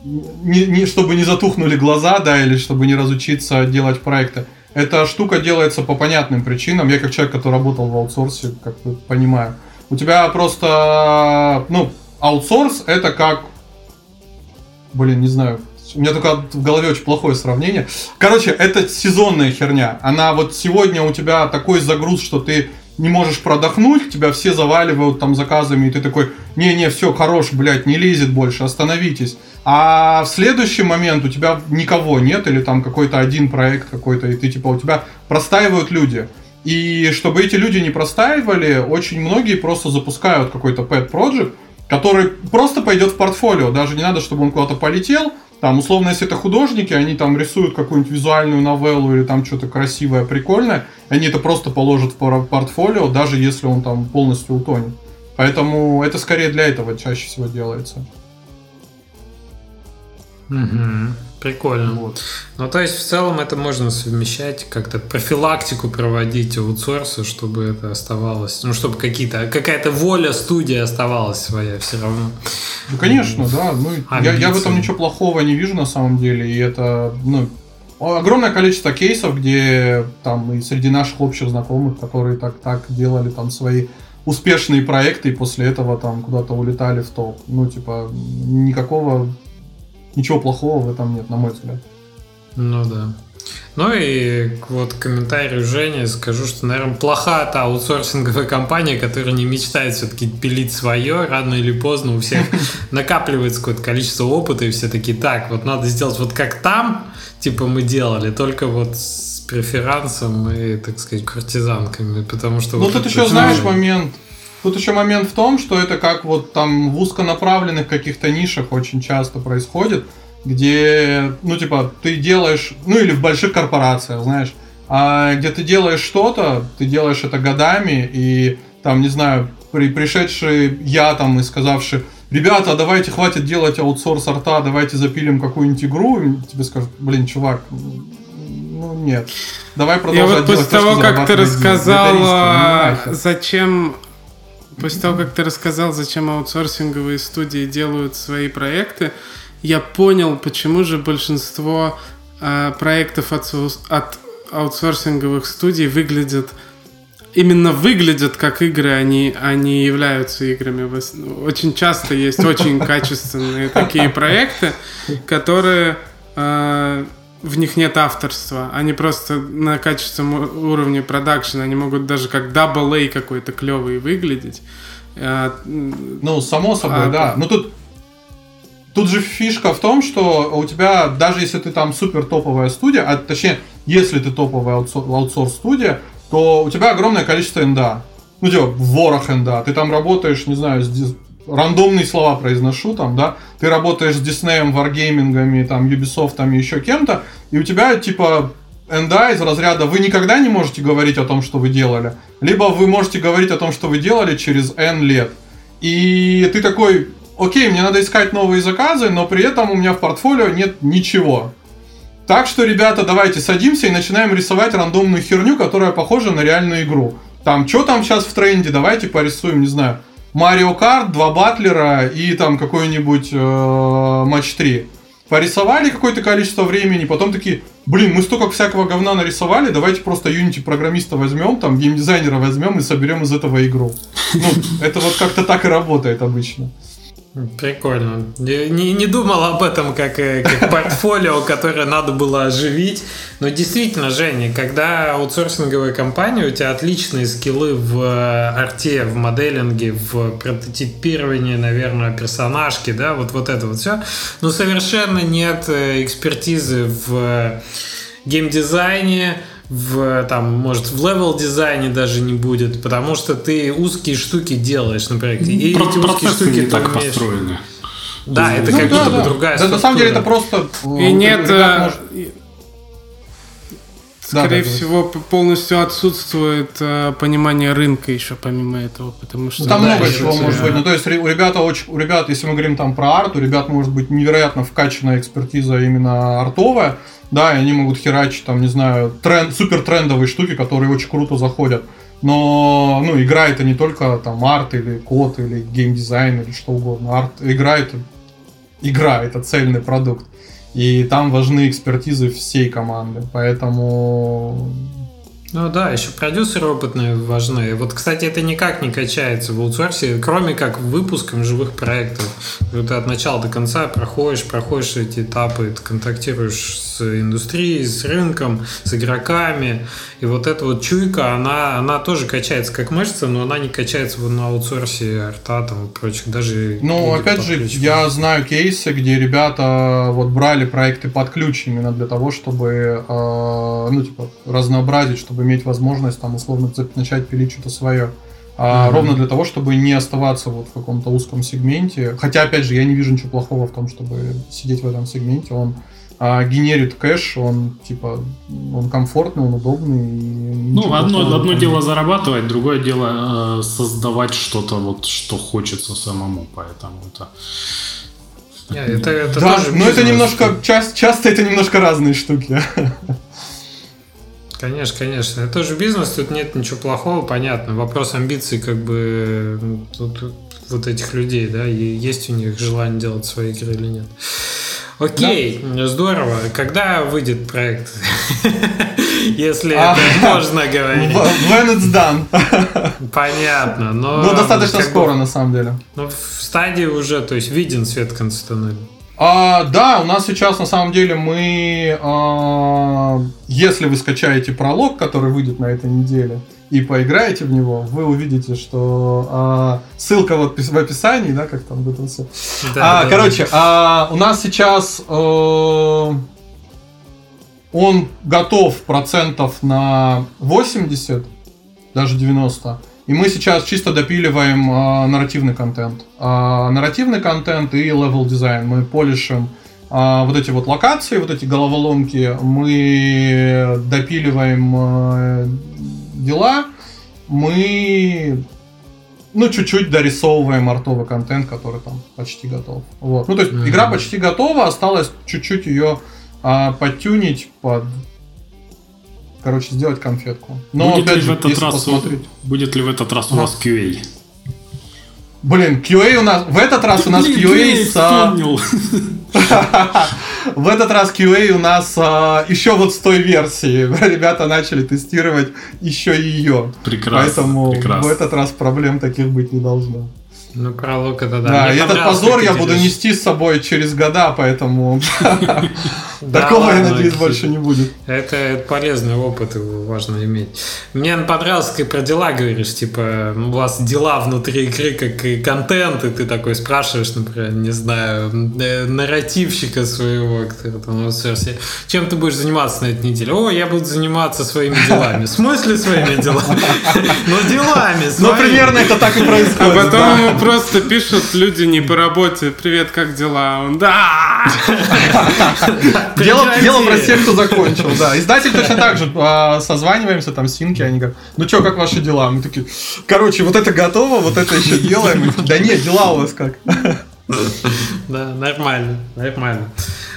не, не, чтобы не затухнули глаза, да, или чтобы не разучиться делать проекты. Эта штука делается по понятным причинам. Я как человек, который работал в аутсорсе, как бы понимаю. У тебя просто, ну, аутсорс это как, блин, не знаю, у меня только в голове очень плохое сравнение. Короче, это сезонная херня. Она вот сегодня у тебя такой загруз, что ты не можешь продохнуть, тебя все заваливают там заказами, и ты такой, не-не, все, хорош, блядь, не лезет больше, остановитесь. А в следующий момент у тебя никого нет, или там какой-то один проект какой-то, и ты типа, у тебя простаивают люди. И чтобы эти люди не простаивали, очень многие просто запускают какой-то pet project, который просто пойдет в портфолио. Даже не надо, чтобы он куда-то полетел, там, условно, если это художники, они там рисуют какую-нибудь визуальную новеллу или там что-то красивое, прикольное, они это просто положат в портфолио, даже если он там полностью утонет. Поэтому это скорее для этого чаще всего делается. Угу. Прикольно. Вот. Ну, то есть, в целом это можно совмещать, как-то профилактику проводить аутсорса, чтобы это оставалось, ну, чтобы какие-то, какая-то воля студии оставалась своя все равно. Ну, конечно, да. Ну, я, я в этом ничего плохого не вижу на самом деле, и это, ну, огромное количество кейсов, где там и среди наших общих знакомых, которые так, так делали там свои успешные проекты и после этого там куда-то улетали в топ. Ну, типа, никакого, ничего плохого в этом нет, на мой взгляд. Ну да. Ну и вот комментарий Жени скажу, что, наверное, плоха та аутсорсинговая компания, которая не мечтает все-таки пилить свое, рано или поздно у всех накапливается какое-то количество опыта, и все таки так, вот надо сделать вот как там, типа мы делали, только вот с преферансом и, так сказать, куртизанками, потому что... Ну, вот тут еще, знаешь, момент, Тут еще момент в том, что это как вот там в узконаправленных каких-то нишах очень часто происходит где, ну, типа, ты делаешь, ну, или в больших корпорациях, знаешь, а где ты делаешь что-то, ты делаешь это годами, и там, не знаю, при, пришедший я там и сказавший, ребята, давайте хватит делать аутсорс арта, давайте запилим какую-нибудь игру, тебе скажут, блин, чувак, ну нет, давай продолжать Я вот после того, как ты рассказал, а, зачем После того, как ты рассказал, зачем аутсорсинговые студии делают свои проекты, я понял, почему же большинство э, проектов от, от аутсорсинговых студий выглядят именно выглядят как игры, они, они являются играми. Очень часто есть очень качественные такие проекты, которые э, в них нет авторства. Они просто на качественном уровне продакшена, они могут даже как Double A какой-то клевый выглядеть. Э, ну, само собой, а, да. Но тут Тут же фишка в том, что у тебя, даже если ты там супер топовая студия, а точнее, если ты топовая аутсорс студия, то у тебя огромное количество энда. Ну, типа, ворох энда. Ты там работаешь, не знаю, с рандомные слова произношу там, да, ты работаешь с Disney, Wargaming, там, Ubisoft, там, еще кем-то, и у тебя, типа, энда из разряда вы никогда не можете говорить о том, что вы делали, либо вы можете говорить о том, что вы делали через N лет. И ты такой, окей, мне надо искать новые заказы, но при этом у меня в портфолио нет ничего. Так что, ребята, давайте садимся и начинаем рисовать рандомную херню, которая похожа на реальную игру. Там, что там сейчас в тренде, давайте порисуем, не знаю, Марио Карт, два батлера и там какой-нибудь э, матч 3. Порисовали какое-то количество времени, потом такие, блин, мы столько всякого говна нарисовали, давайте просто Unity программиста возьмем, там геймдизайнера возьмем и соберем из этого игру. Ну, это вот как-то так и работает обычно. Прикольно. Не, не думал об этом как, э, как портфолио, которое надо было оживить. Но действительно, Женя, когда аутсорсинговая компания, у тебя отличные скиллы в э, арте, в моделинге, в прототипировании, наверное, персонажки, да, вот, вот это вот все. Но совершенно нет э, экспертизы в геймдизайне, в там, может, в level дизайне даже не будет, потому что ты узкие штуки делаешь на проекте. И Про- эти узкие штуки не так умеешь... построены. Да, это ну, как да, будто да. бы другая да, На самом деле это просто... И нет... Э, скорее да, всего, да. полностью отсутствует э, понимание рынка еще помимо этого, потому что... Ну, там да, много чего может быть. Ну, то есть у ребят очень, у ребят, если мы говорим там про арт, у ребят может быть невероятно вкачанная экспертиза именно артовая, да, и они могут херачить, там, не знаю, тренд, супер трендовые штуки, которые очень круто заходят. Но, ну, игра это не только там арт или код или геймдизайн или что угодно. Арт, игра это игра, это цельный продукт. И там важны экспертизы всей команды. Поэтому ну да, еще продюсеры опытные важны. Вот, кстати, это никак не качается в аутсорсе, кроме как выпуском живых проектов. Ты от начала до конца проходишь, проходишь эти этапы, ты контактируешь с индустрией, с рынком, с игроками. И вот эта вот чуйка, она, она тоже качается как мышца, но она не качается на аутсорсе арта там и прочих, даже... Ну, опять же, я знаю кейсы, где ребята вот брали проекты под ключ именно для того, чтобы, э, ну, типа, разнообразить, чтобы иметь возможность там условно начать пилить что-то свое. А, mm-hmm. Ровно для того, чтобы не оставаться вот в каком-то узком сегменте. Хотя, опять же, я не вижу ничего плохого в том, чтобы сидеть в этом сегменте. Он а, генерит кэш, он типа он комфортный, он удобный. ну, одно, одно дело зарабатывать, другое дело э, создавать что-то, вот, что хочется самому, поэтому это. это, это да, но это немножко, часто, часто это немножко разные штуки. Конечно, конечно. Это тоже бизнес, тут нет ничего плохого, понятно. Вопрос амбиций, как бы, тут, вот этих людей, да, и есть у них желание делать свои игры или нет. Окей, да. здорово. Когда выйдет проект? Если а, это можно говорить. When it's done. Понятно, но... Ну, достаточно скоро, на самом деле. Ну, в стадии уже, то есть, виден свет конца тоннеля. А, да, у нас сейчас на самом деле мы, а, если вы скачаете пролог, который выйдет на этой неделе, и поиграете в него, вы увидите, что а, ссылка вот в описании, да, как там это все. Да, а, да, короче, да. А, у нас сейчас а, он готов процентов на 80, даже 90. И мы сейчас чисто допиливаем э, нарративный контент. Э, нарративный контент и level design. Мы полишим э, вот эти вот локации, вот эти головоломки. Мы допиливаем э, дела. Мы ну, чуть-чуть дорисовываем артовый контент, который там почти готов. Вот. Ну, то есть mm-hmm. игра почти готова, осталось чуть-чуть ее а, подтюнить под короче, сделать конфетку. Но будет опять ли же, в этот раз посмотреть... будет ли в этот раз у нас QA? Блин, QA у нас в этот раз у нас QA с в этот раз QA у нас а, еще вот с той версии. Ребята начали тестировать еще и ее. Прекрасно. Поэтому в этот раз проблем таких быть не должно. Ну, пролог это да. Да, и этот позор я буду нести с собой через года, поэтому такого, я надеюсь, больше не будет. Это полезный опыт, его важно иметь. Мне понравилось, как про дела говоришь, типа, у вас дела внутри игры, как и контент, и ты такой спрашиваешь, например, не знаю, э, нарративщика своего, чем ты будешь заниматься на этой неделе? О, я буду заниматься своими делами. В смысле своими делами? Ну, делами Ну, примерно это так и происходит. А потом просто пишут люди не по работе. Привет, как дела? Он, да! Дело, дело про тех, кто закончил, да. Издатель точно так же. А, созваниваемся, там, синки, они говорят, ну что, как ваши дела? Мы такие, короче, вот это готово, вот это еще делаем. Да нет, дела у вас как? Да, нормально, нормально.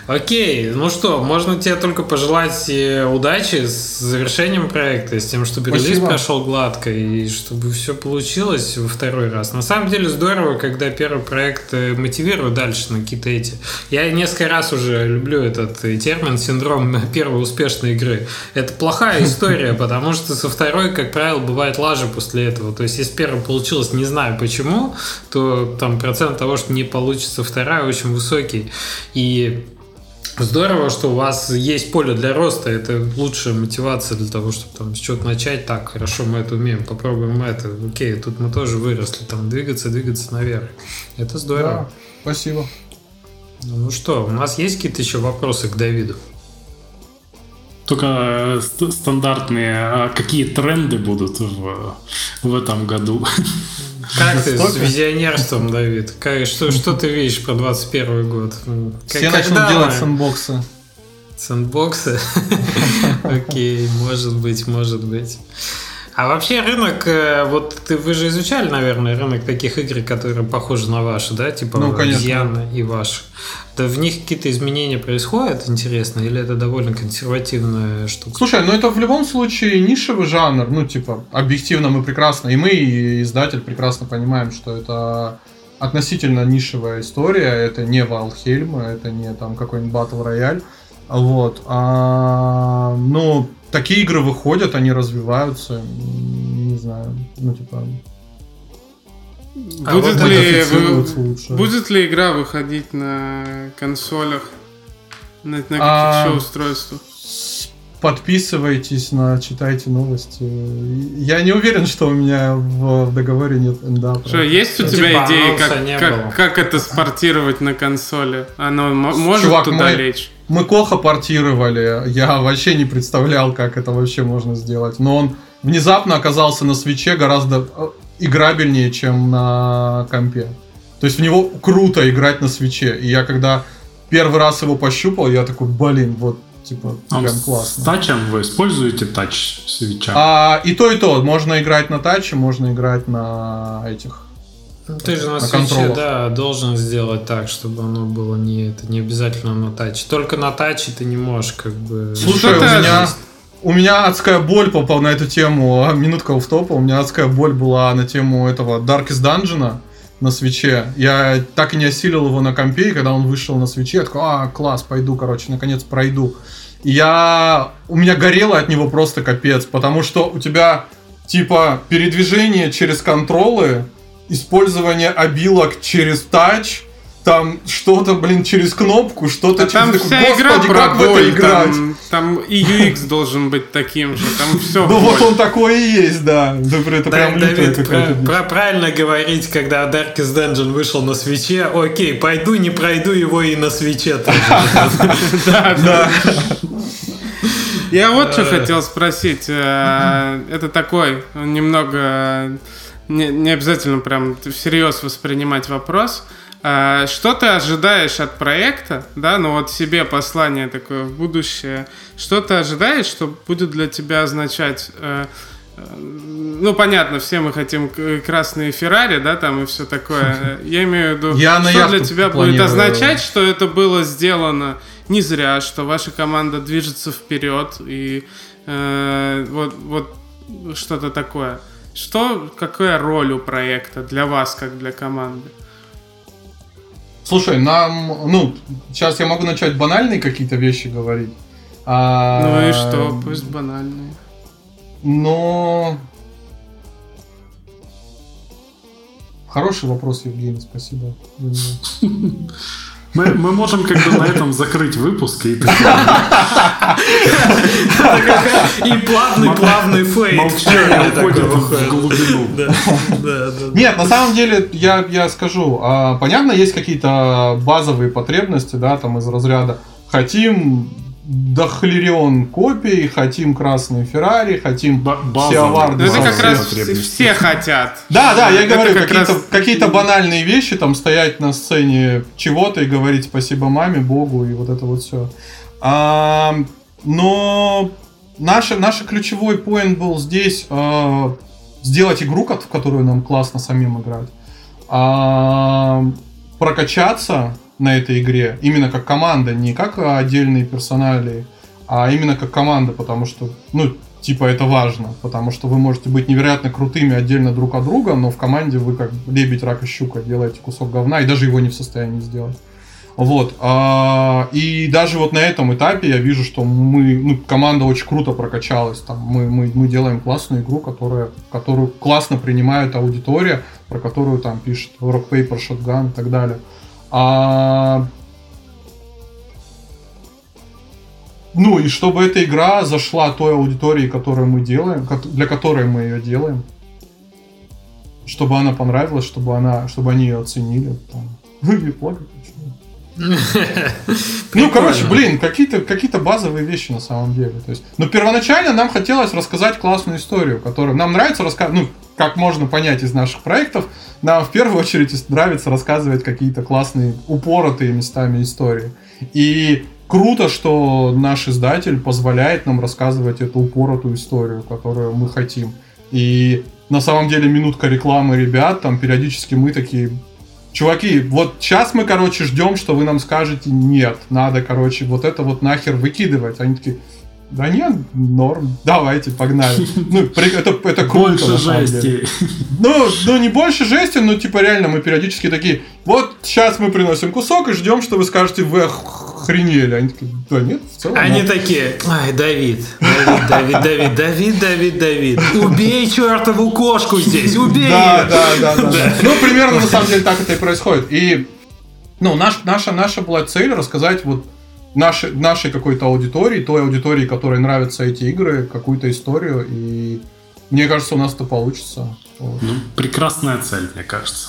Окей, ну что, можно тебе только пожелать э, удачи с завершением проекта, с тем, чтобы Спасибо. релиз прошел гладко и чтобы все получилось во второй раз. На самом деле здорово, когда первый проект э, мотивирует дальше на какие-то эти. Я несколько раз уже люблю этот э, термин синдром первой успешной игры. Это плохая история, потому что со второй, как правило, бывает лажа после этого. То есть, если первая получилось, не знаю почему, то там процент того, что не получится вторая, очень высокий. И Здорово, что у вас есть поле для роста. Это лучшая мотивация для того, чтобы там с чего-то начать. Так, хорошо, мы это умеем, попробуем это. Окей, тут мы тоже выросли, там двигаться, двигаться наверх. Это здорово. Да, спасибо. Ну что, у нас есть какие-то еще вопросы к Давиду? Только э, стандартные, а какие тренды будут в, в этом году? Как ты с визионерством, Давид? Как, что, что ты видишь про 21 год? Все начнут делать сэндбоксы. Сэндбоксы? Окей, может быть, может быть. А вообще рынок, э, вот ты, вы же изучали, наверное, рынок таких игр, которые похожи на ваши, да? Типа ну, обезьяны и ваши. Да в них какие-то изменения происходят, интересно, или это довольно консервативная штука? Слушай, ну это в любом случае нишевый жанр, ну типа, объективно мы прекрасно, и мы, и издатель прекрасно понимаем, что это относительно нишевая история, это не Валхельм, это не там какой-нибудь Battle Royale, вот. А, ну, такие игры выходят, они развиваются, не знаю, ну типа. А будет, вот ли, вы, будет ли игра выходить на консолях, на, на каких а, устройствах? Подписывайтесь на, читайте новости. Я не уверен, что у меня в, в договоре нет эндапа. Что, есть у тебя типа идеи, как, как, как это спортировать на консоли? Оно может Чувак, туда мы, лечь? Мы Коха портировали. Я вообще не представлял, как это вообще можно сделать. Но он внезапно оказался на свече гораздо э, играбельнее, чем на компе. То есть в него круто играть на свече. И я когда первый раз его пощупал, я такой, блин, вот типа а прям классно. С тачем вы используете тач свеча? А, и то, и то. Можно играть на таче, можно играть на этих ну, ты же на, на свече, да, должен сделать так, чтобы оно было не, это не обязательно на таче. Только на таче ты не можешь как бы... Слушай, у меня, у меня адская боль попал на эту тему. Минутка в топа. У меня адская боль была на тему этого Darkest Dungeon. на свече. Я так и не осилил его на компе, и когда он вышел на свече, я такой, а, класс, пойду, короче, наконец пройду. И я... У меня горело от него просто капец, потому что у тебя, типа, передвижение через контролы, использование обилок через тач, там что-то, блин, через кнопку, что-то а через... Там вся Господи, игра про как боль, в это играть? Там, там и UX должен быть таким же, там все Ну вот он такой и есть, да. Это Да, прям Давид, какая-то про- про- правильно говорить, когда Darkest Dungeon вышел на свече, окей, пойду, не пройду его и на свече тоже. Да. Я вот что хотел спросить. э, Это такой немного не, не обязательно прям всерьез воспринимать вопрос. А, Что ты ожидаешь от проекта, да, ну вот себе послание такое в будущее, что ты ожидаешь, что будет для тебя означать, э, э, ну понятно, все мы хотим красные Феррари, да, там и все такое. Я имею в виду, Я что для тебя будет означать, что это было сделано не зря, что ваша команда движется вперед и э, вот, вот что-то такое. Что, какая роль у проекта для вас, как для команды? Слушай, нам, ну, сейчас я могу начать банальные какие-то вещи говорить. А, Ну и что, пусть банальные. Но... Хороший вопрос, Евгений, спасибо. Мы, мы можем как бы на этом закрыть выпуск и И фейк. молчание уходит в выходит. глубину. Нет, на самом деле, я, я скажу, а, понятно, есть какие-то базовые потребности, да, там из разряда хотим дохлерион копий, хотим красные Феррари, хотим базовые. Сиавар Ну, это как раз все хотят. Да, да, я говорю, как какие-то, раз- какие-то банальные вещи, там стоять на сцене чего-то и говорить спасибо маме, Богу и вот это вот все. но наш, наш ключевой поинт был здесь а, сделать игру, в которую нам классно самим играть. А, прокачаться на этой игре именно как команда, не как отдельные персонали, а именно как команда, потому что, ну, типа это важно, потому что вы можете быть невероятно крутыми отдельно друг от друга, но в команде вы как лебедь, рак и щука делаете кусок говна и даже его не в состоянии сделать. Вот. а, и даже вот на этом этапе я вижу, что мы, ну, команда очень круто прокачалась. Там мы, мы, мы делаем классную игру, которая, которую классно принимает аудитория, про которую там пишет Rock Paper, Shotgun и так далее. А, ну и чтобы эта игра зашла той аудитории, которую мы делаем, для которой мы ее делаем, чтобы она понравилась, чтобы она, чтобы они ее оценили. Там. Не плакать. Ну, короче, блин, какие-то какие базовые вещи на самом деле. То есть, но первоначально нам хотелось рассказать классную историю, которую нам нравится рассказывать, ну, как можно понять из наших проектов, нам в первую очередь нравится рассказывать какие-то классные, упоротые местами истории. И круто, что наш издатель позволяет нам рассказывать эту упоротую историю, которую мы хотим. И на самом деле минутка рекламы ребят, там периодически мы такие, чуваки, вот сейчас мы, короче, ждем, что вы нам скажете нет, надо, короче, вот это вот нахер выкидывать. Они такие, да нет, норм, давайте, погнали. Ну, при- это, это круто, Больше жести. Ну, ну, не больше жести, но типа реально мы периодически такие, вот сейчас мы приносим кусок и ждем, что вы скажете, вы охренели. Они такие, да нет, в целом. Они да». такие, ай, Давид, Давид, Давид, Давид, Давид, Давид, Давид, убей чертову кошку здесь, убей Да, ее. да, да, да, да. Ну, примерно на самом деле так это и происходит. И, ну, наш, наша, наша была цель рассказать вот нашей, нашей какой-то аудитории, той аудитории, которой нравятся эти игры, какую-то историю. И мне кажется, у нас это получится. Вот. Ну, прекрасная цель, мне кажется.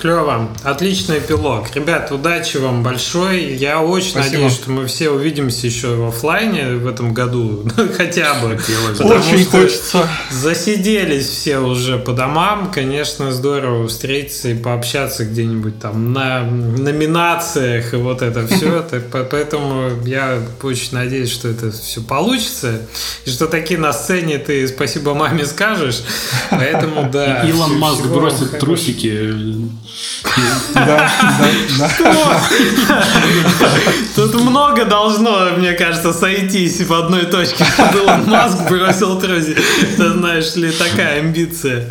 Клево, отличный эпилог. Ребят, удачи вам большой. Я очень Спасибо. надеюсь, что мы все увидимся еще в оффлайне в этом году, хотя бы. Очень хочется. Засиделись все уже по домам. Конечно, здорово встретиться и пообщаться где-нибудь там на номинациях и вот это все. Поэтому я очень надеюсь, что это все получится. И что такие на сцене ты спасибо маме скажешь. Поэтому да. Илон Маск бросит трусики, Да, да, да. Тут много должно, мне кажется, сойтись в одной точке, Илон Маск бросил тросик. Ты знаешь ли, такая амбиция.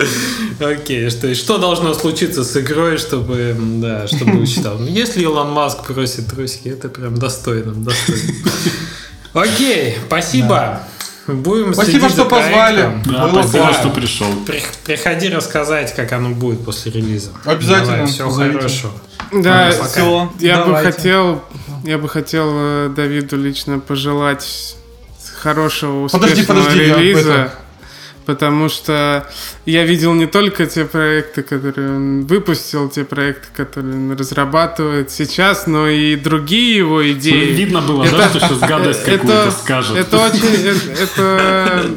Окей, что, что должно случиться с игрой, чтобы, да, чтобы учитал. Ну, если Илон Маск просит трусики, это прям достойно, достойно. Окей, спасибо. Будем Спасибо, что позвали. Да, Было спасибо, что пришел. Приходи рассказать, как оно будет после релиза. Обязательно. Давай, всего хорошего. Да, все. Я Давайте. бы хотел, я бы хотел э, Давиду лично пожелать хорошего успешного подожди, подожди, релиза потому что я видел не только те проекты, которые он выпустил, те проекты, которые он разрабатывает сейчас, но и другие его идеи. Видно было, это, да, что сейчас гадость какую-то скажет. Это очень... Это,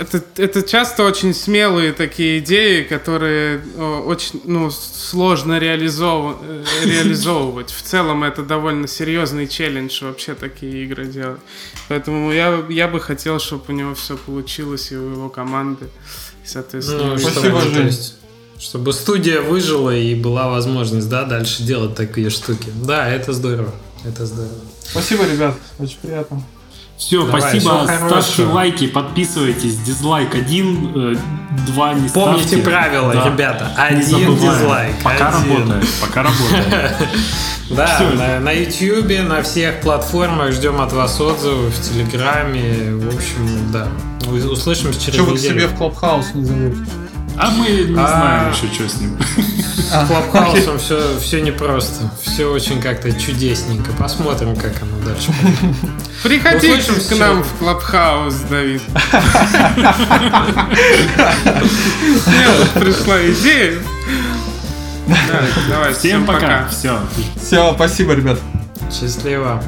это, это часто очень смелые такие идеи, которые очень ну, сложно реализов... Э, реализовывать. В целом это довольно серьезный челлендж вообще такие игры делать. Поэтому я, я бы хотел, чтобы у него все получилось и у его команды. И, соответственно, ну, спасибо, Жень. Чтобы студия выжила и была возможность, да, дальше делать такие штуки. Да, это здорово. Это здорово. Спасибо, ребят. Очень приятно. Все, Давай, спасибо. Ставьте лайки, подписывайтесь. Дизлайк один, э, два не Помните ставьте. правила, да. ребята. Один дизлайк. Пока один. работает. Пока работает. Да, на, на YouTube, на всех платформах ждем от вас отзывы в Телеграме. В общем, да. Услышимся через Что вы к себе в Клабхаус не зовете? А мы не а... знаем еще, что с ним. С Клабхаусом все, все непросто. Все очень как-то чудесненько. Посмотрим, как оно дальше Приходите к нам в Клабхаус, Давид. Пришла идея. Давай, всем пока. Все. Все, спасибо, ребят. Счастливо.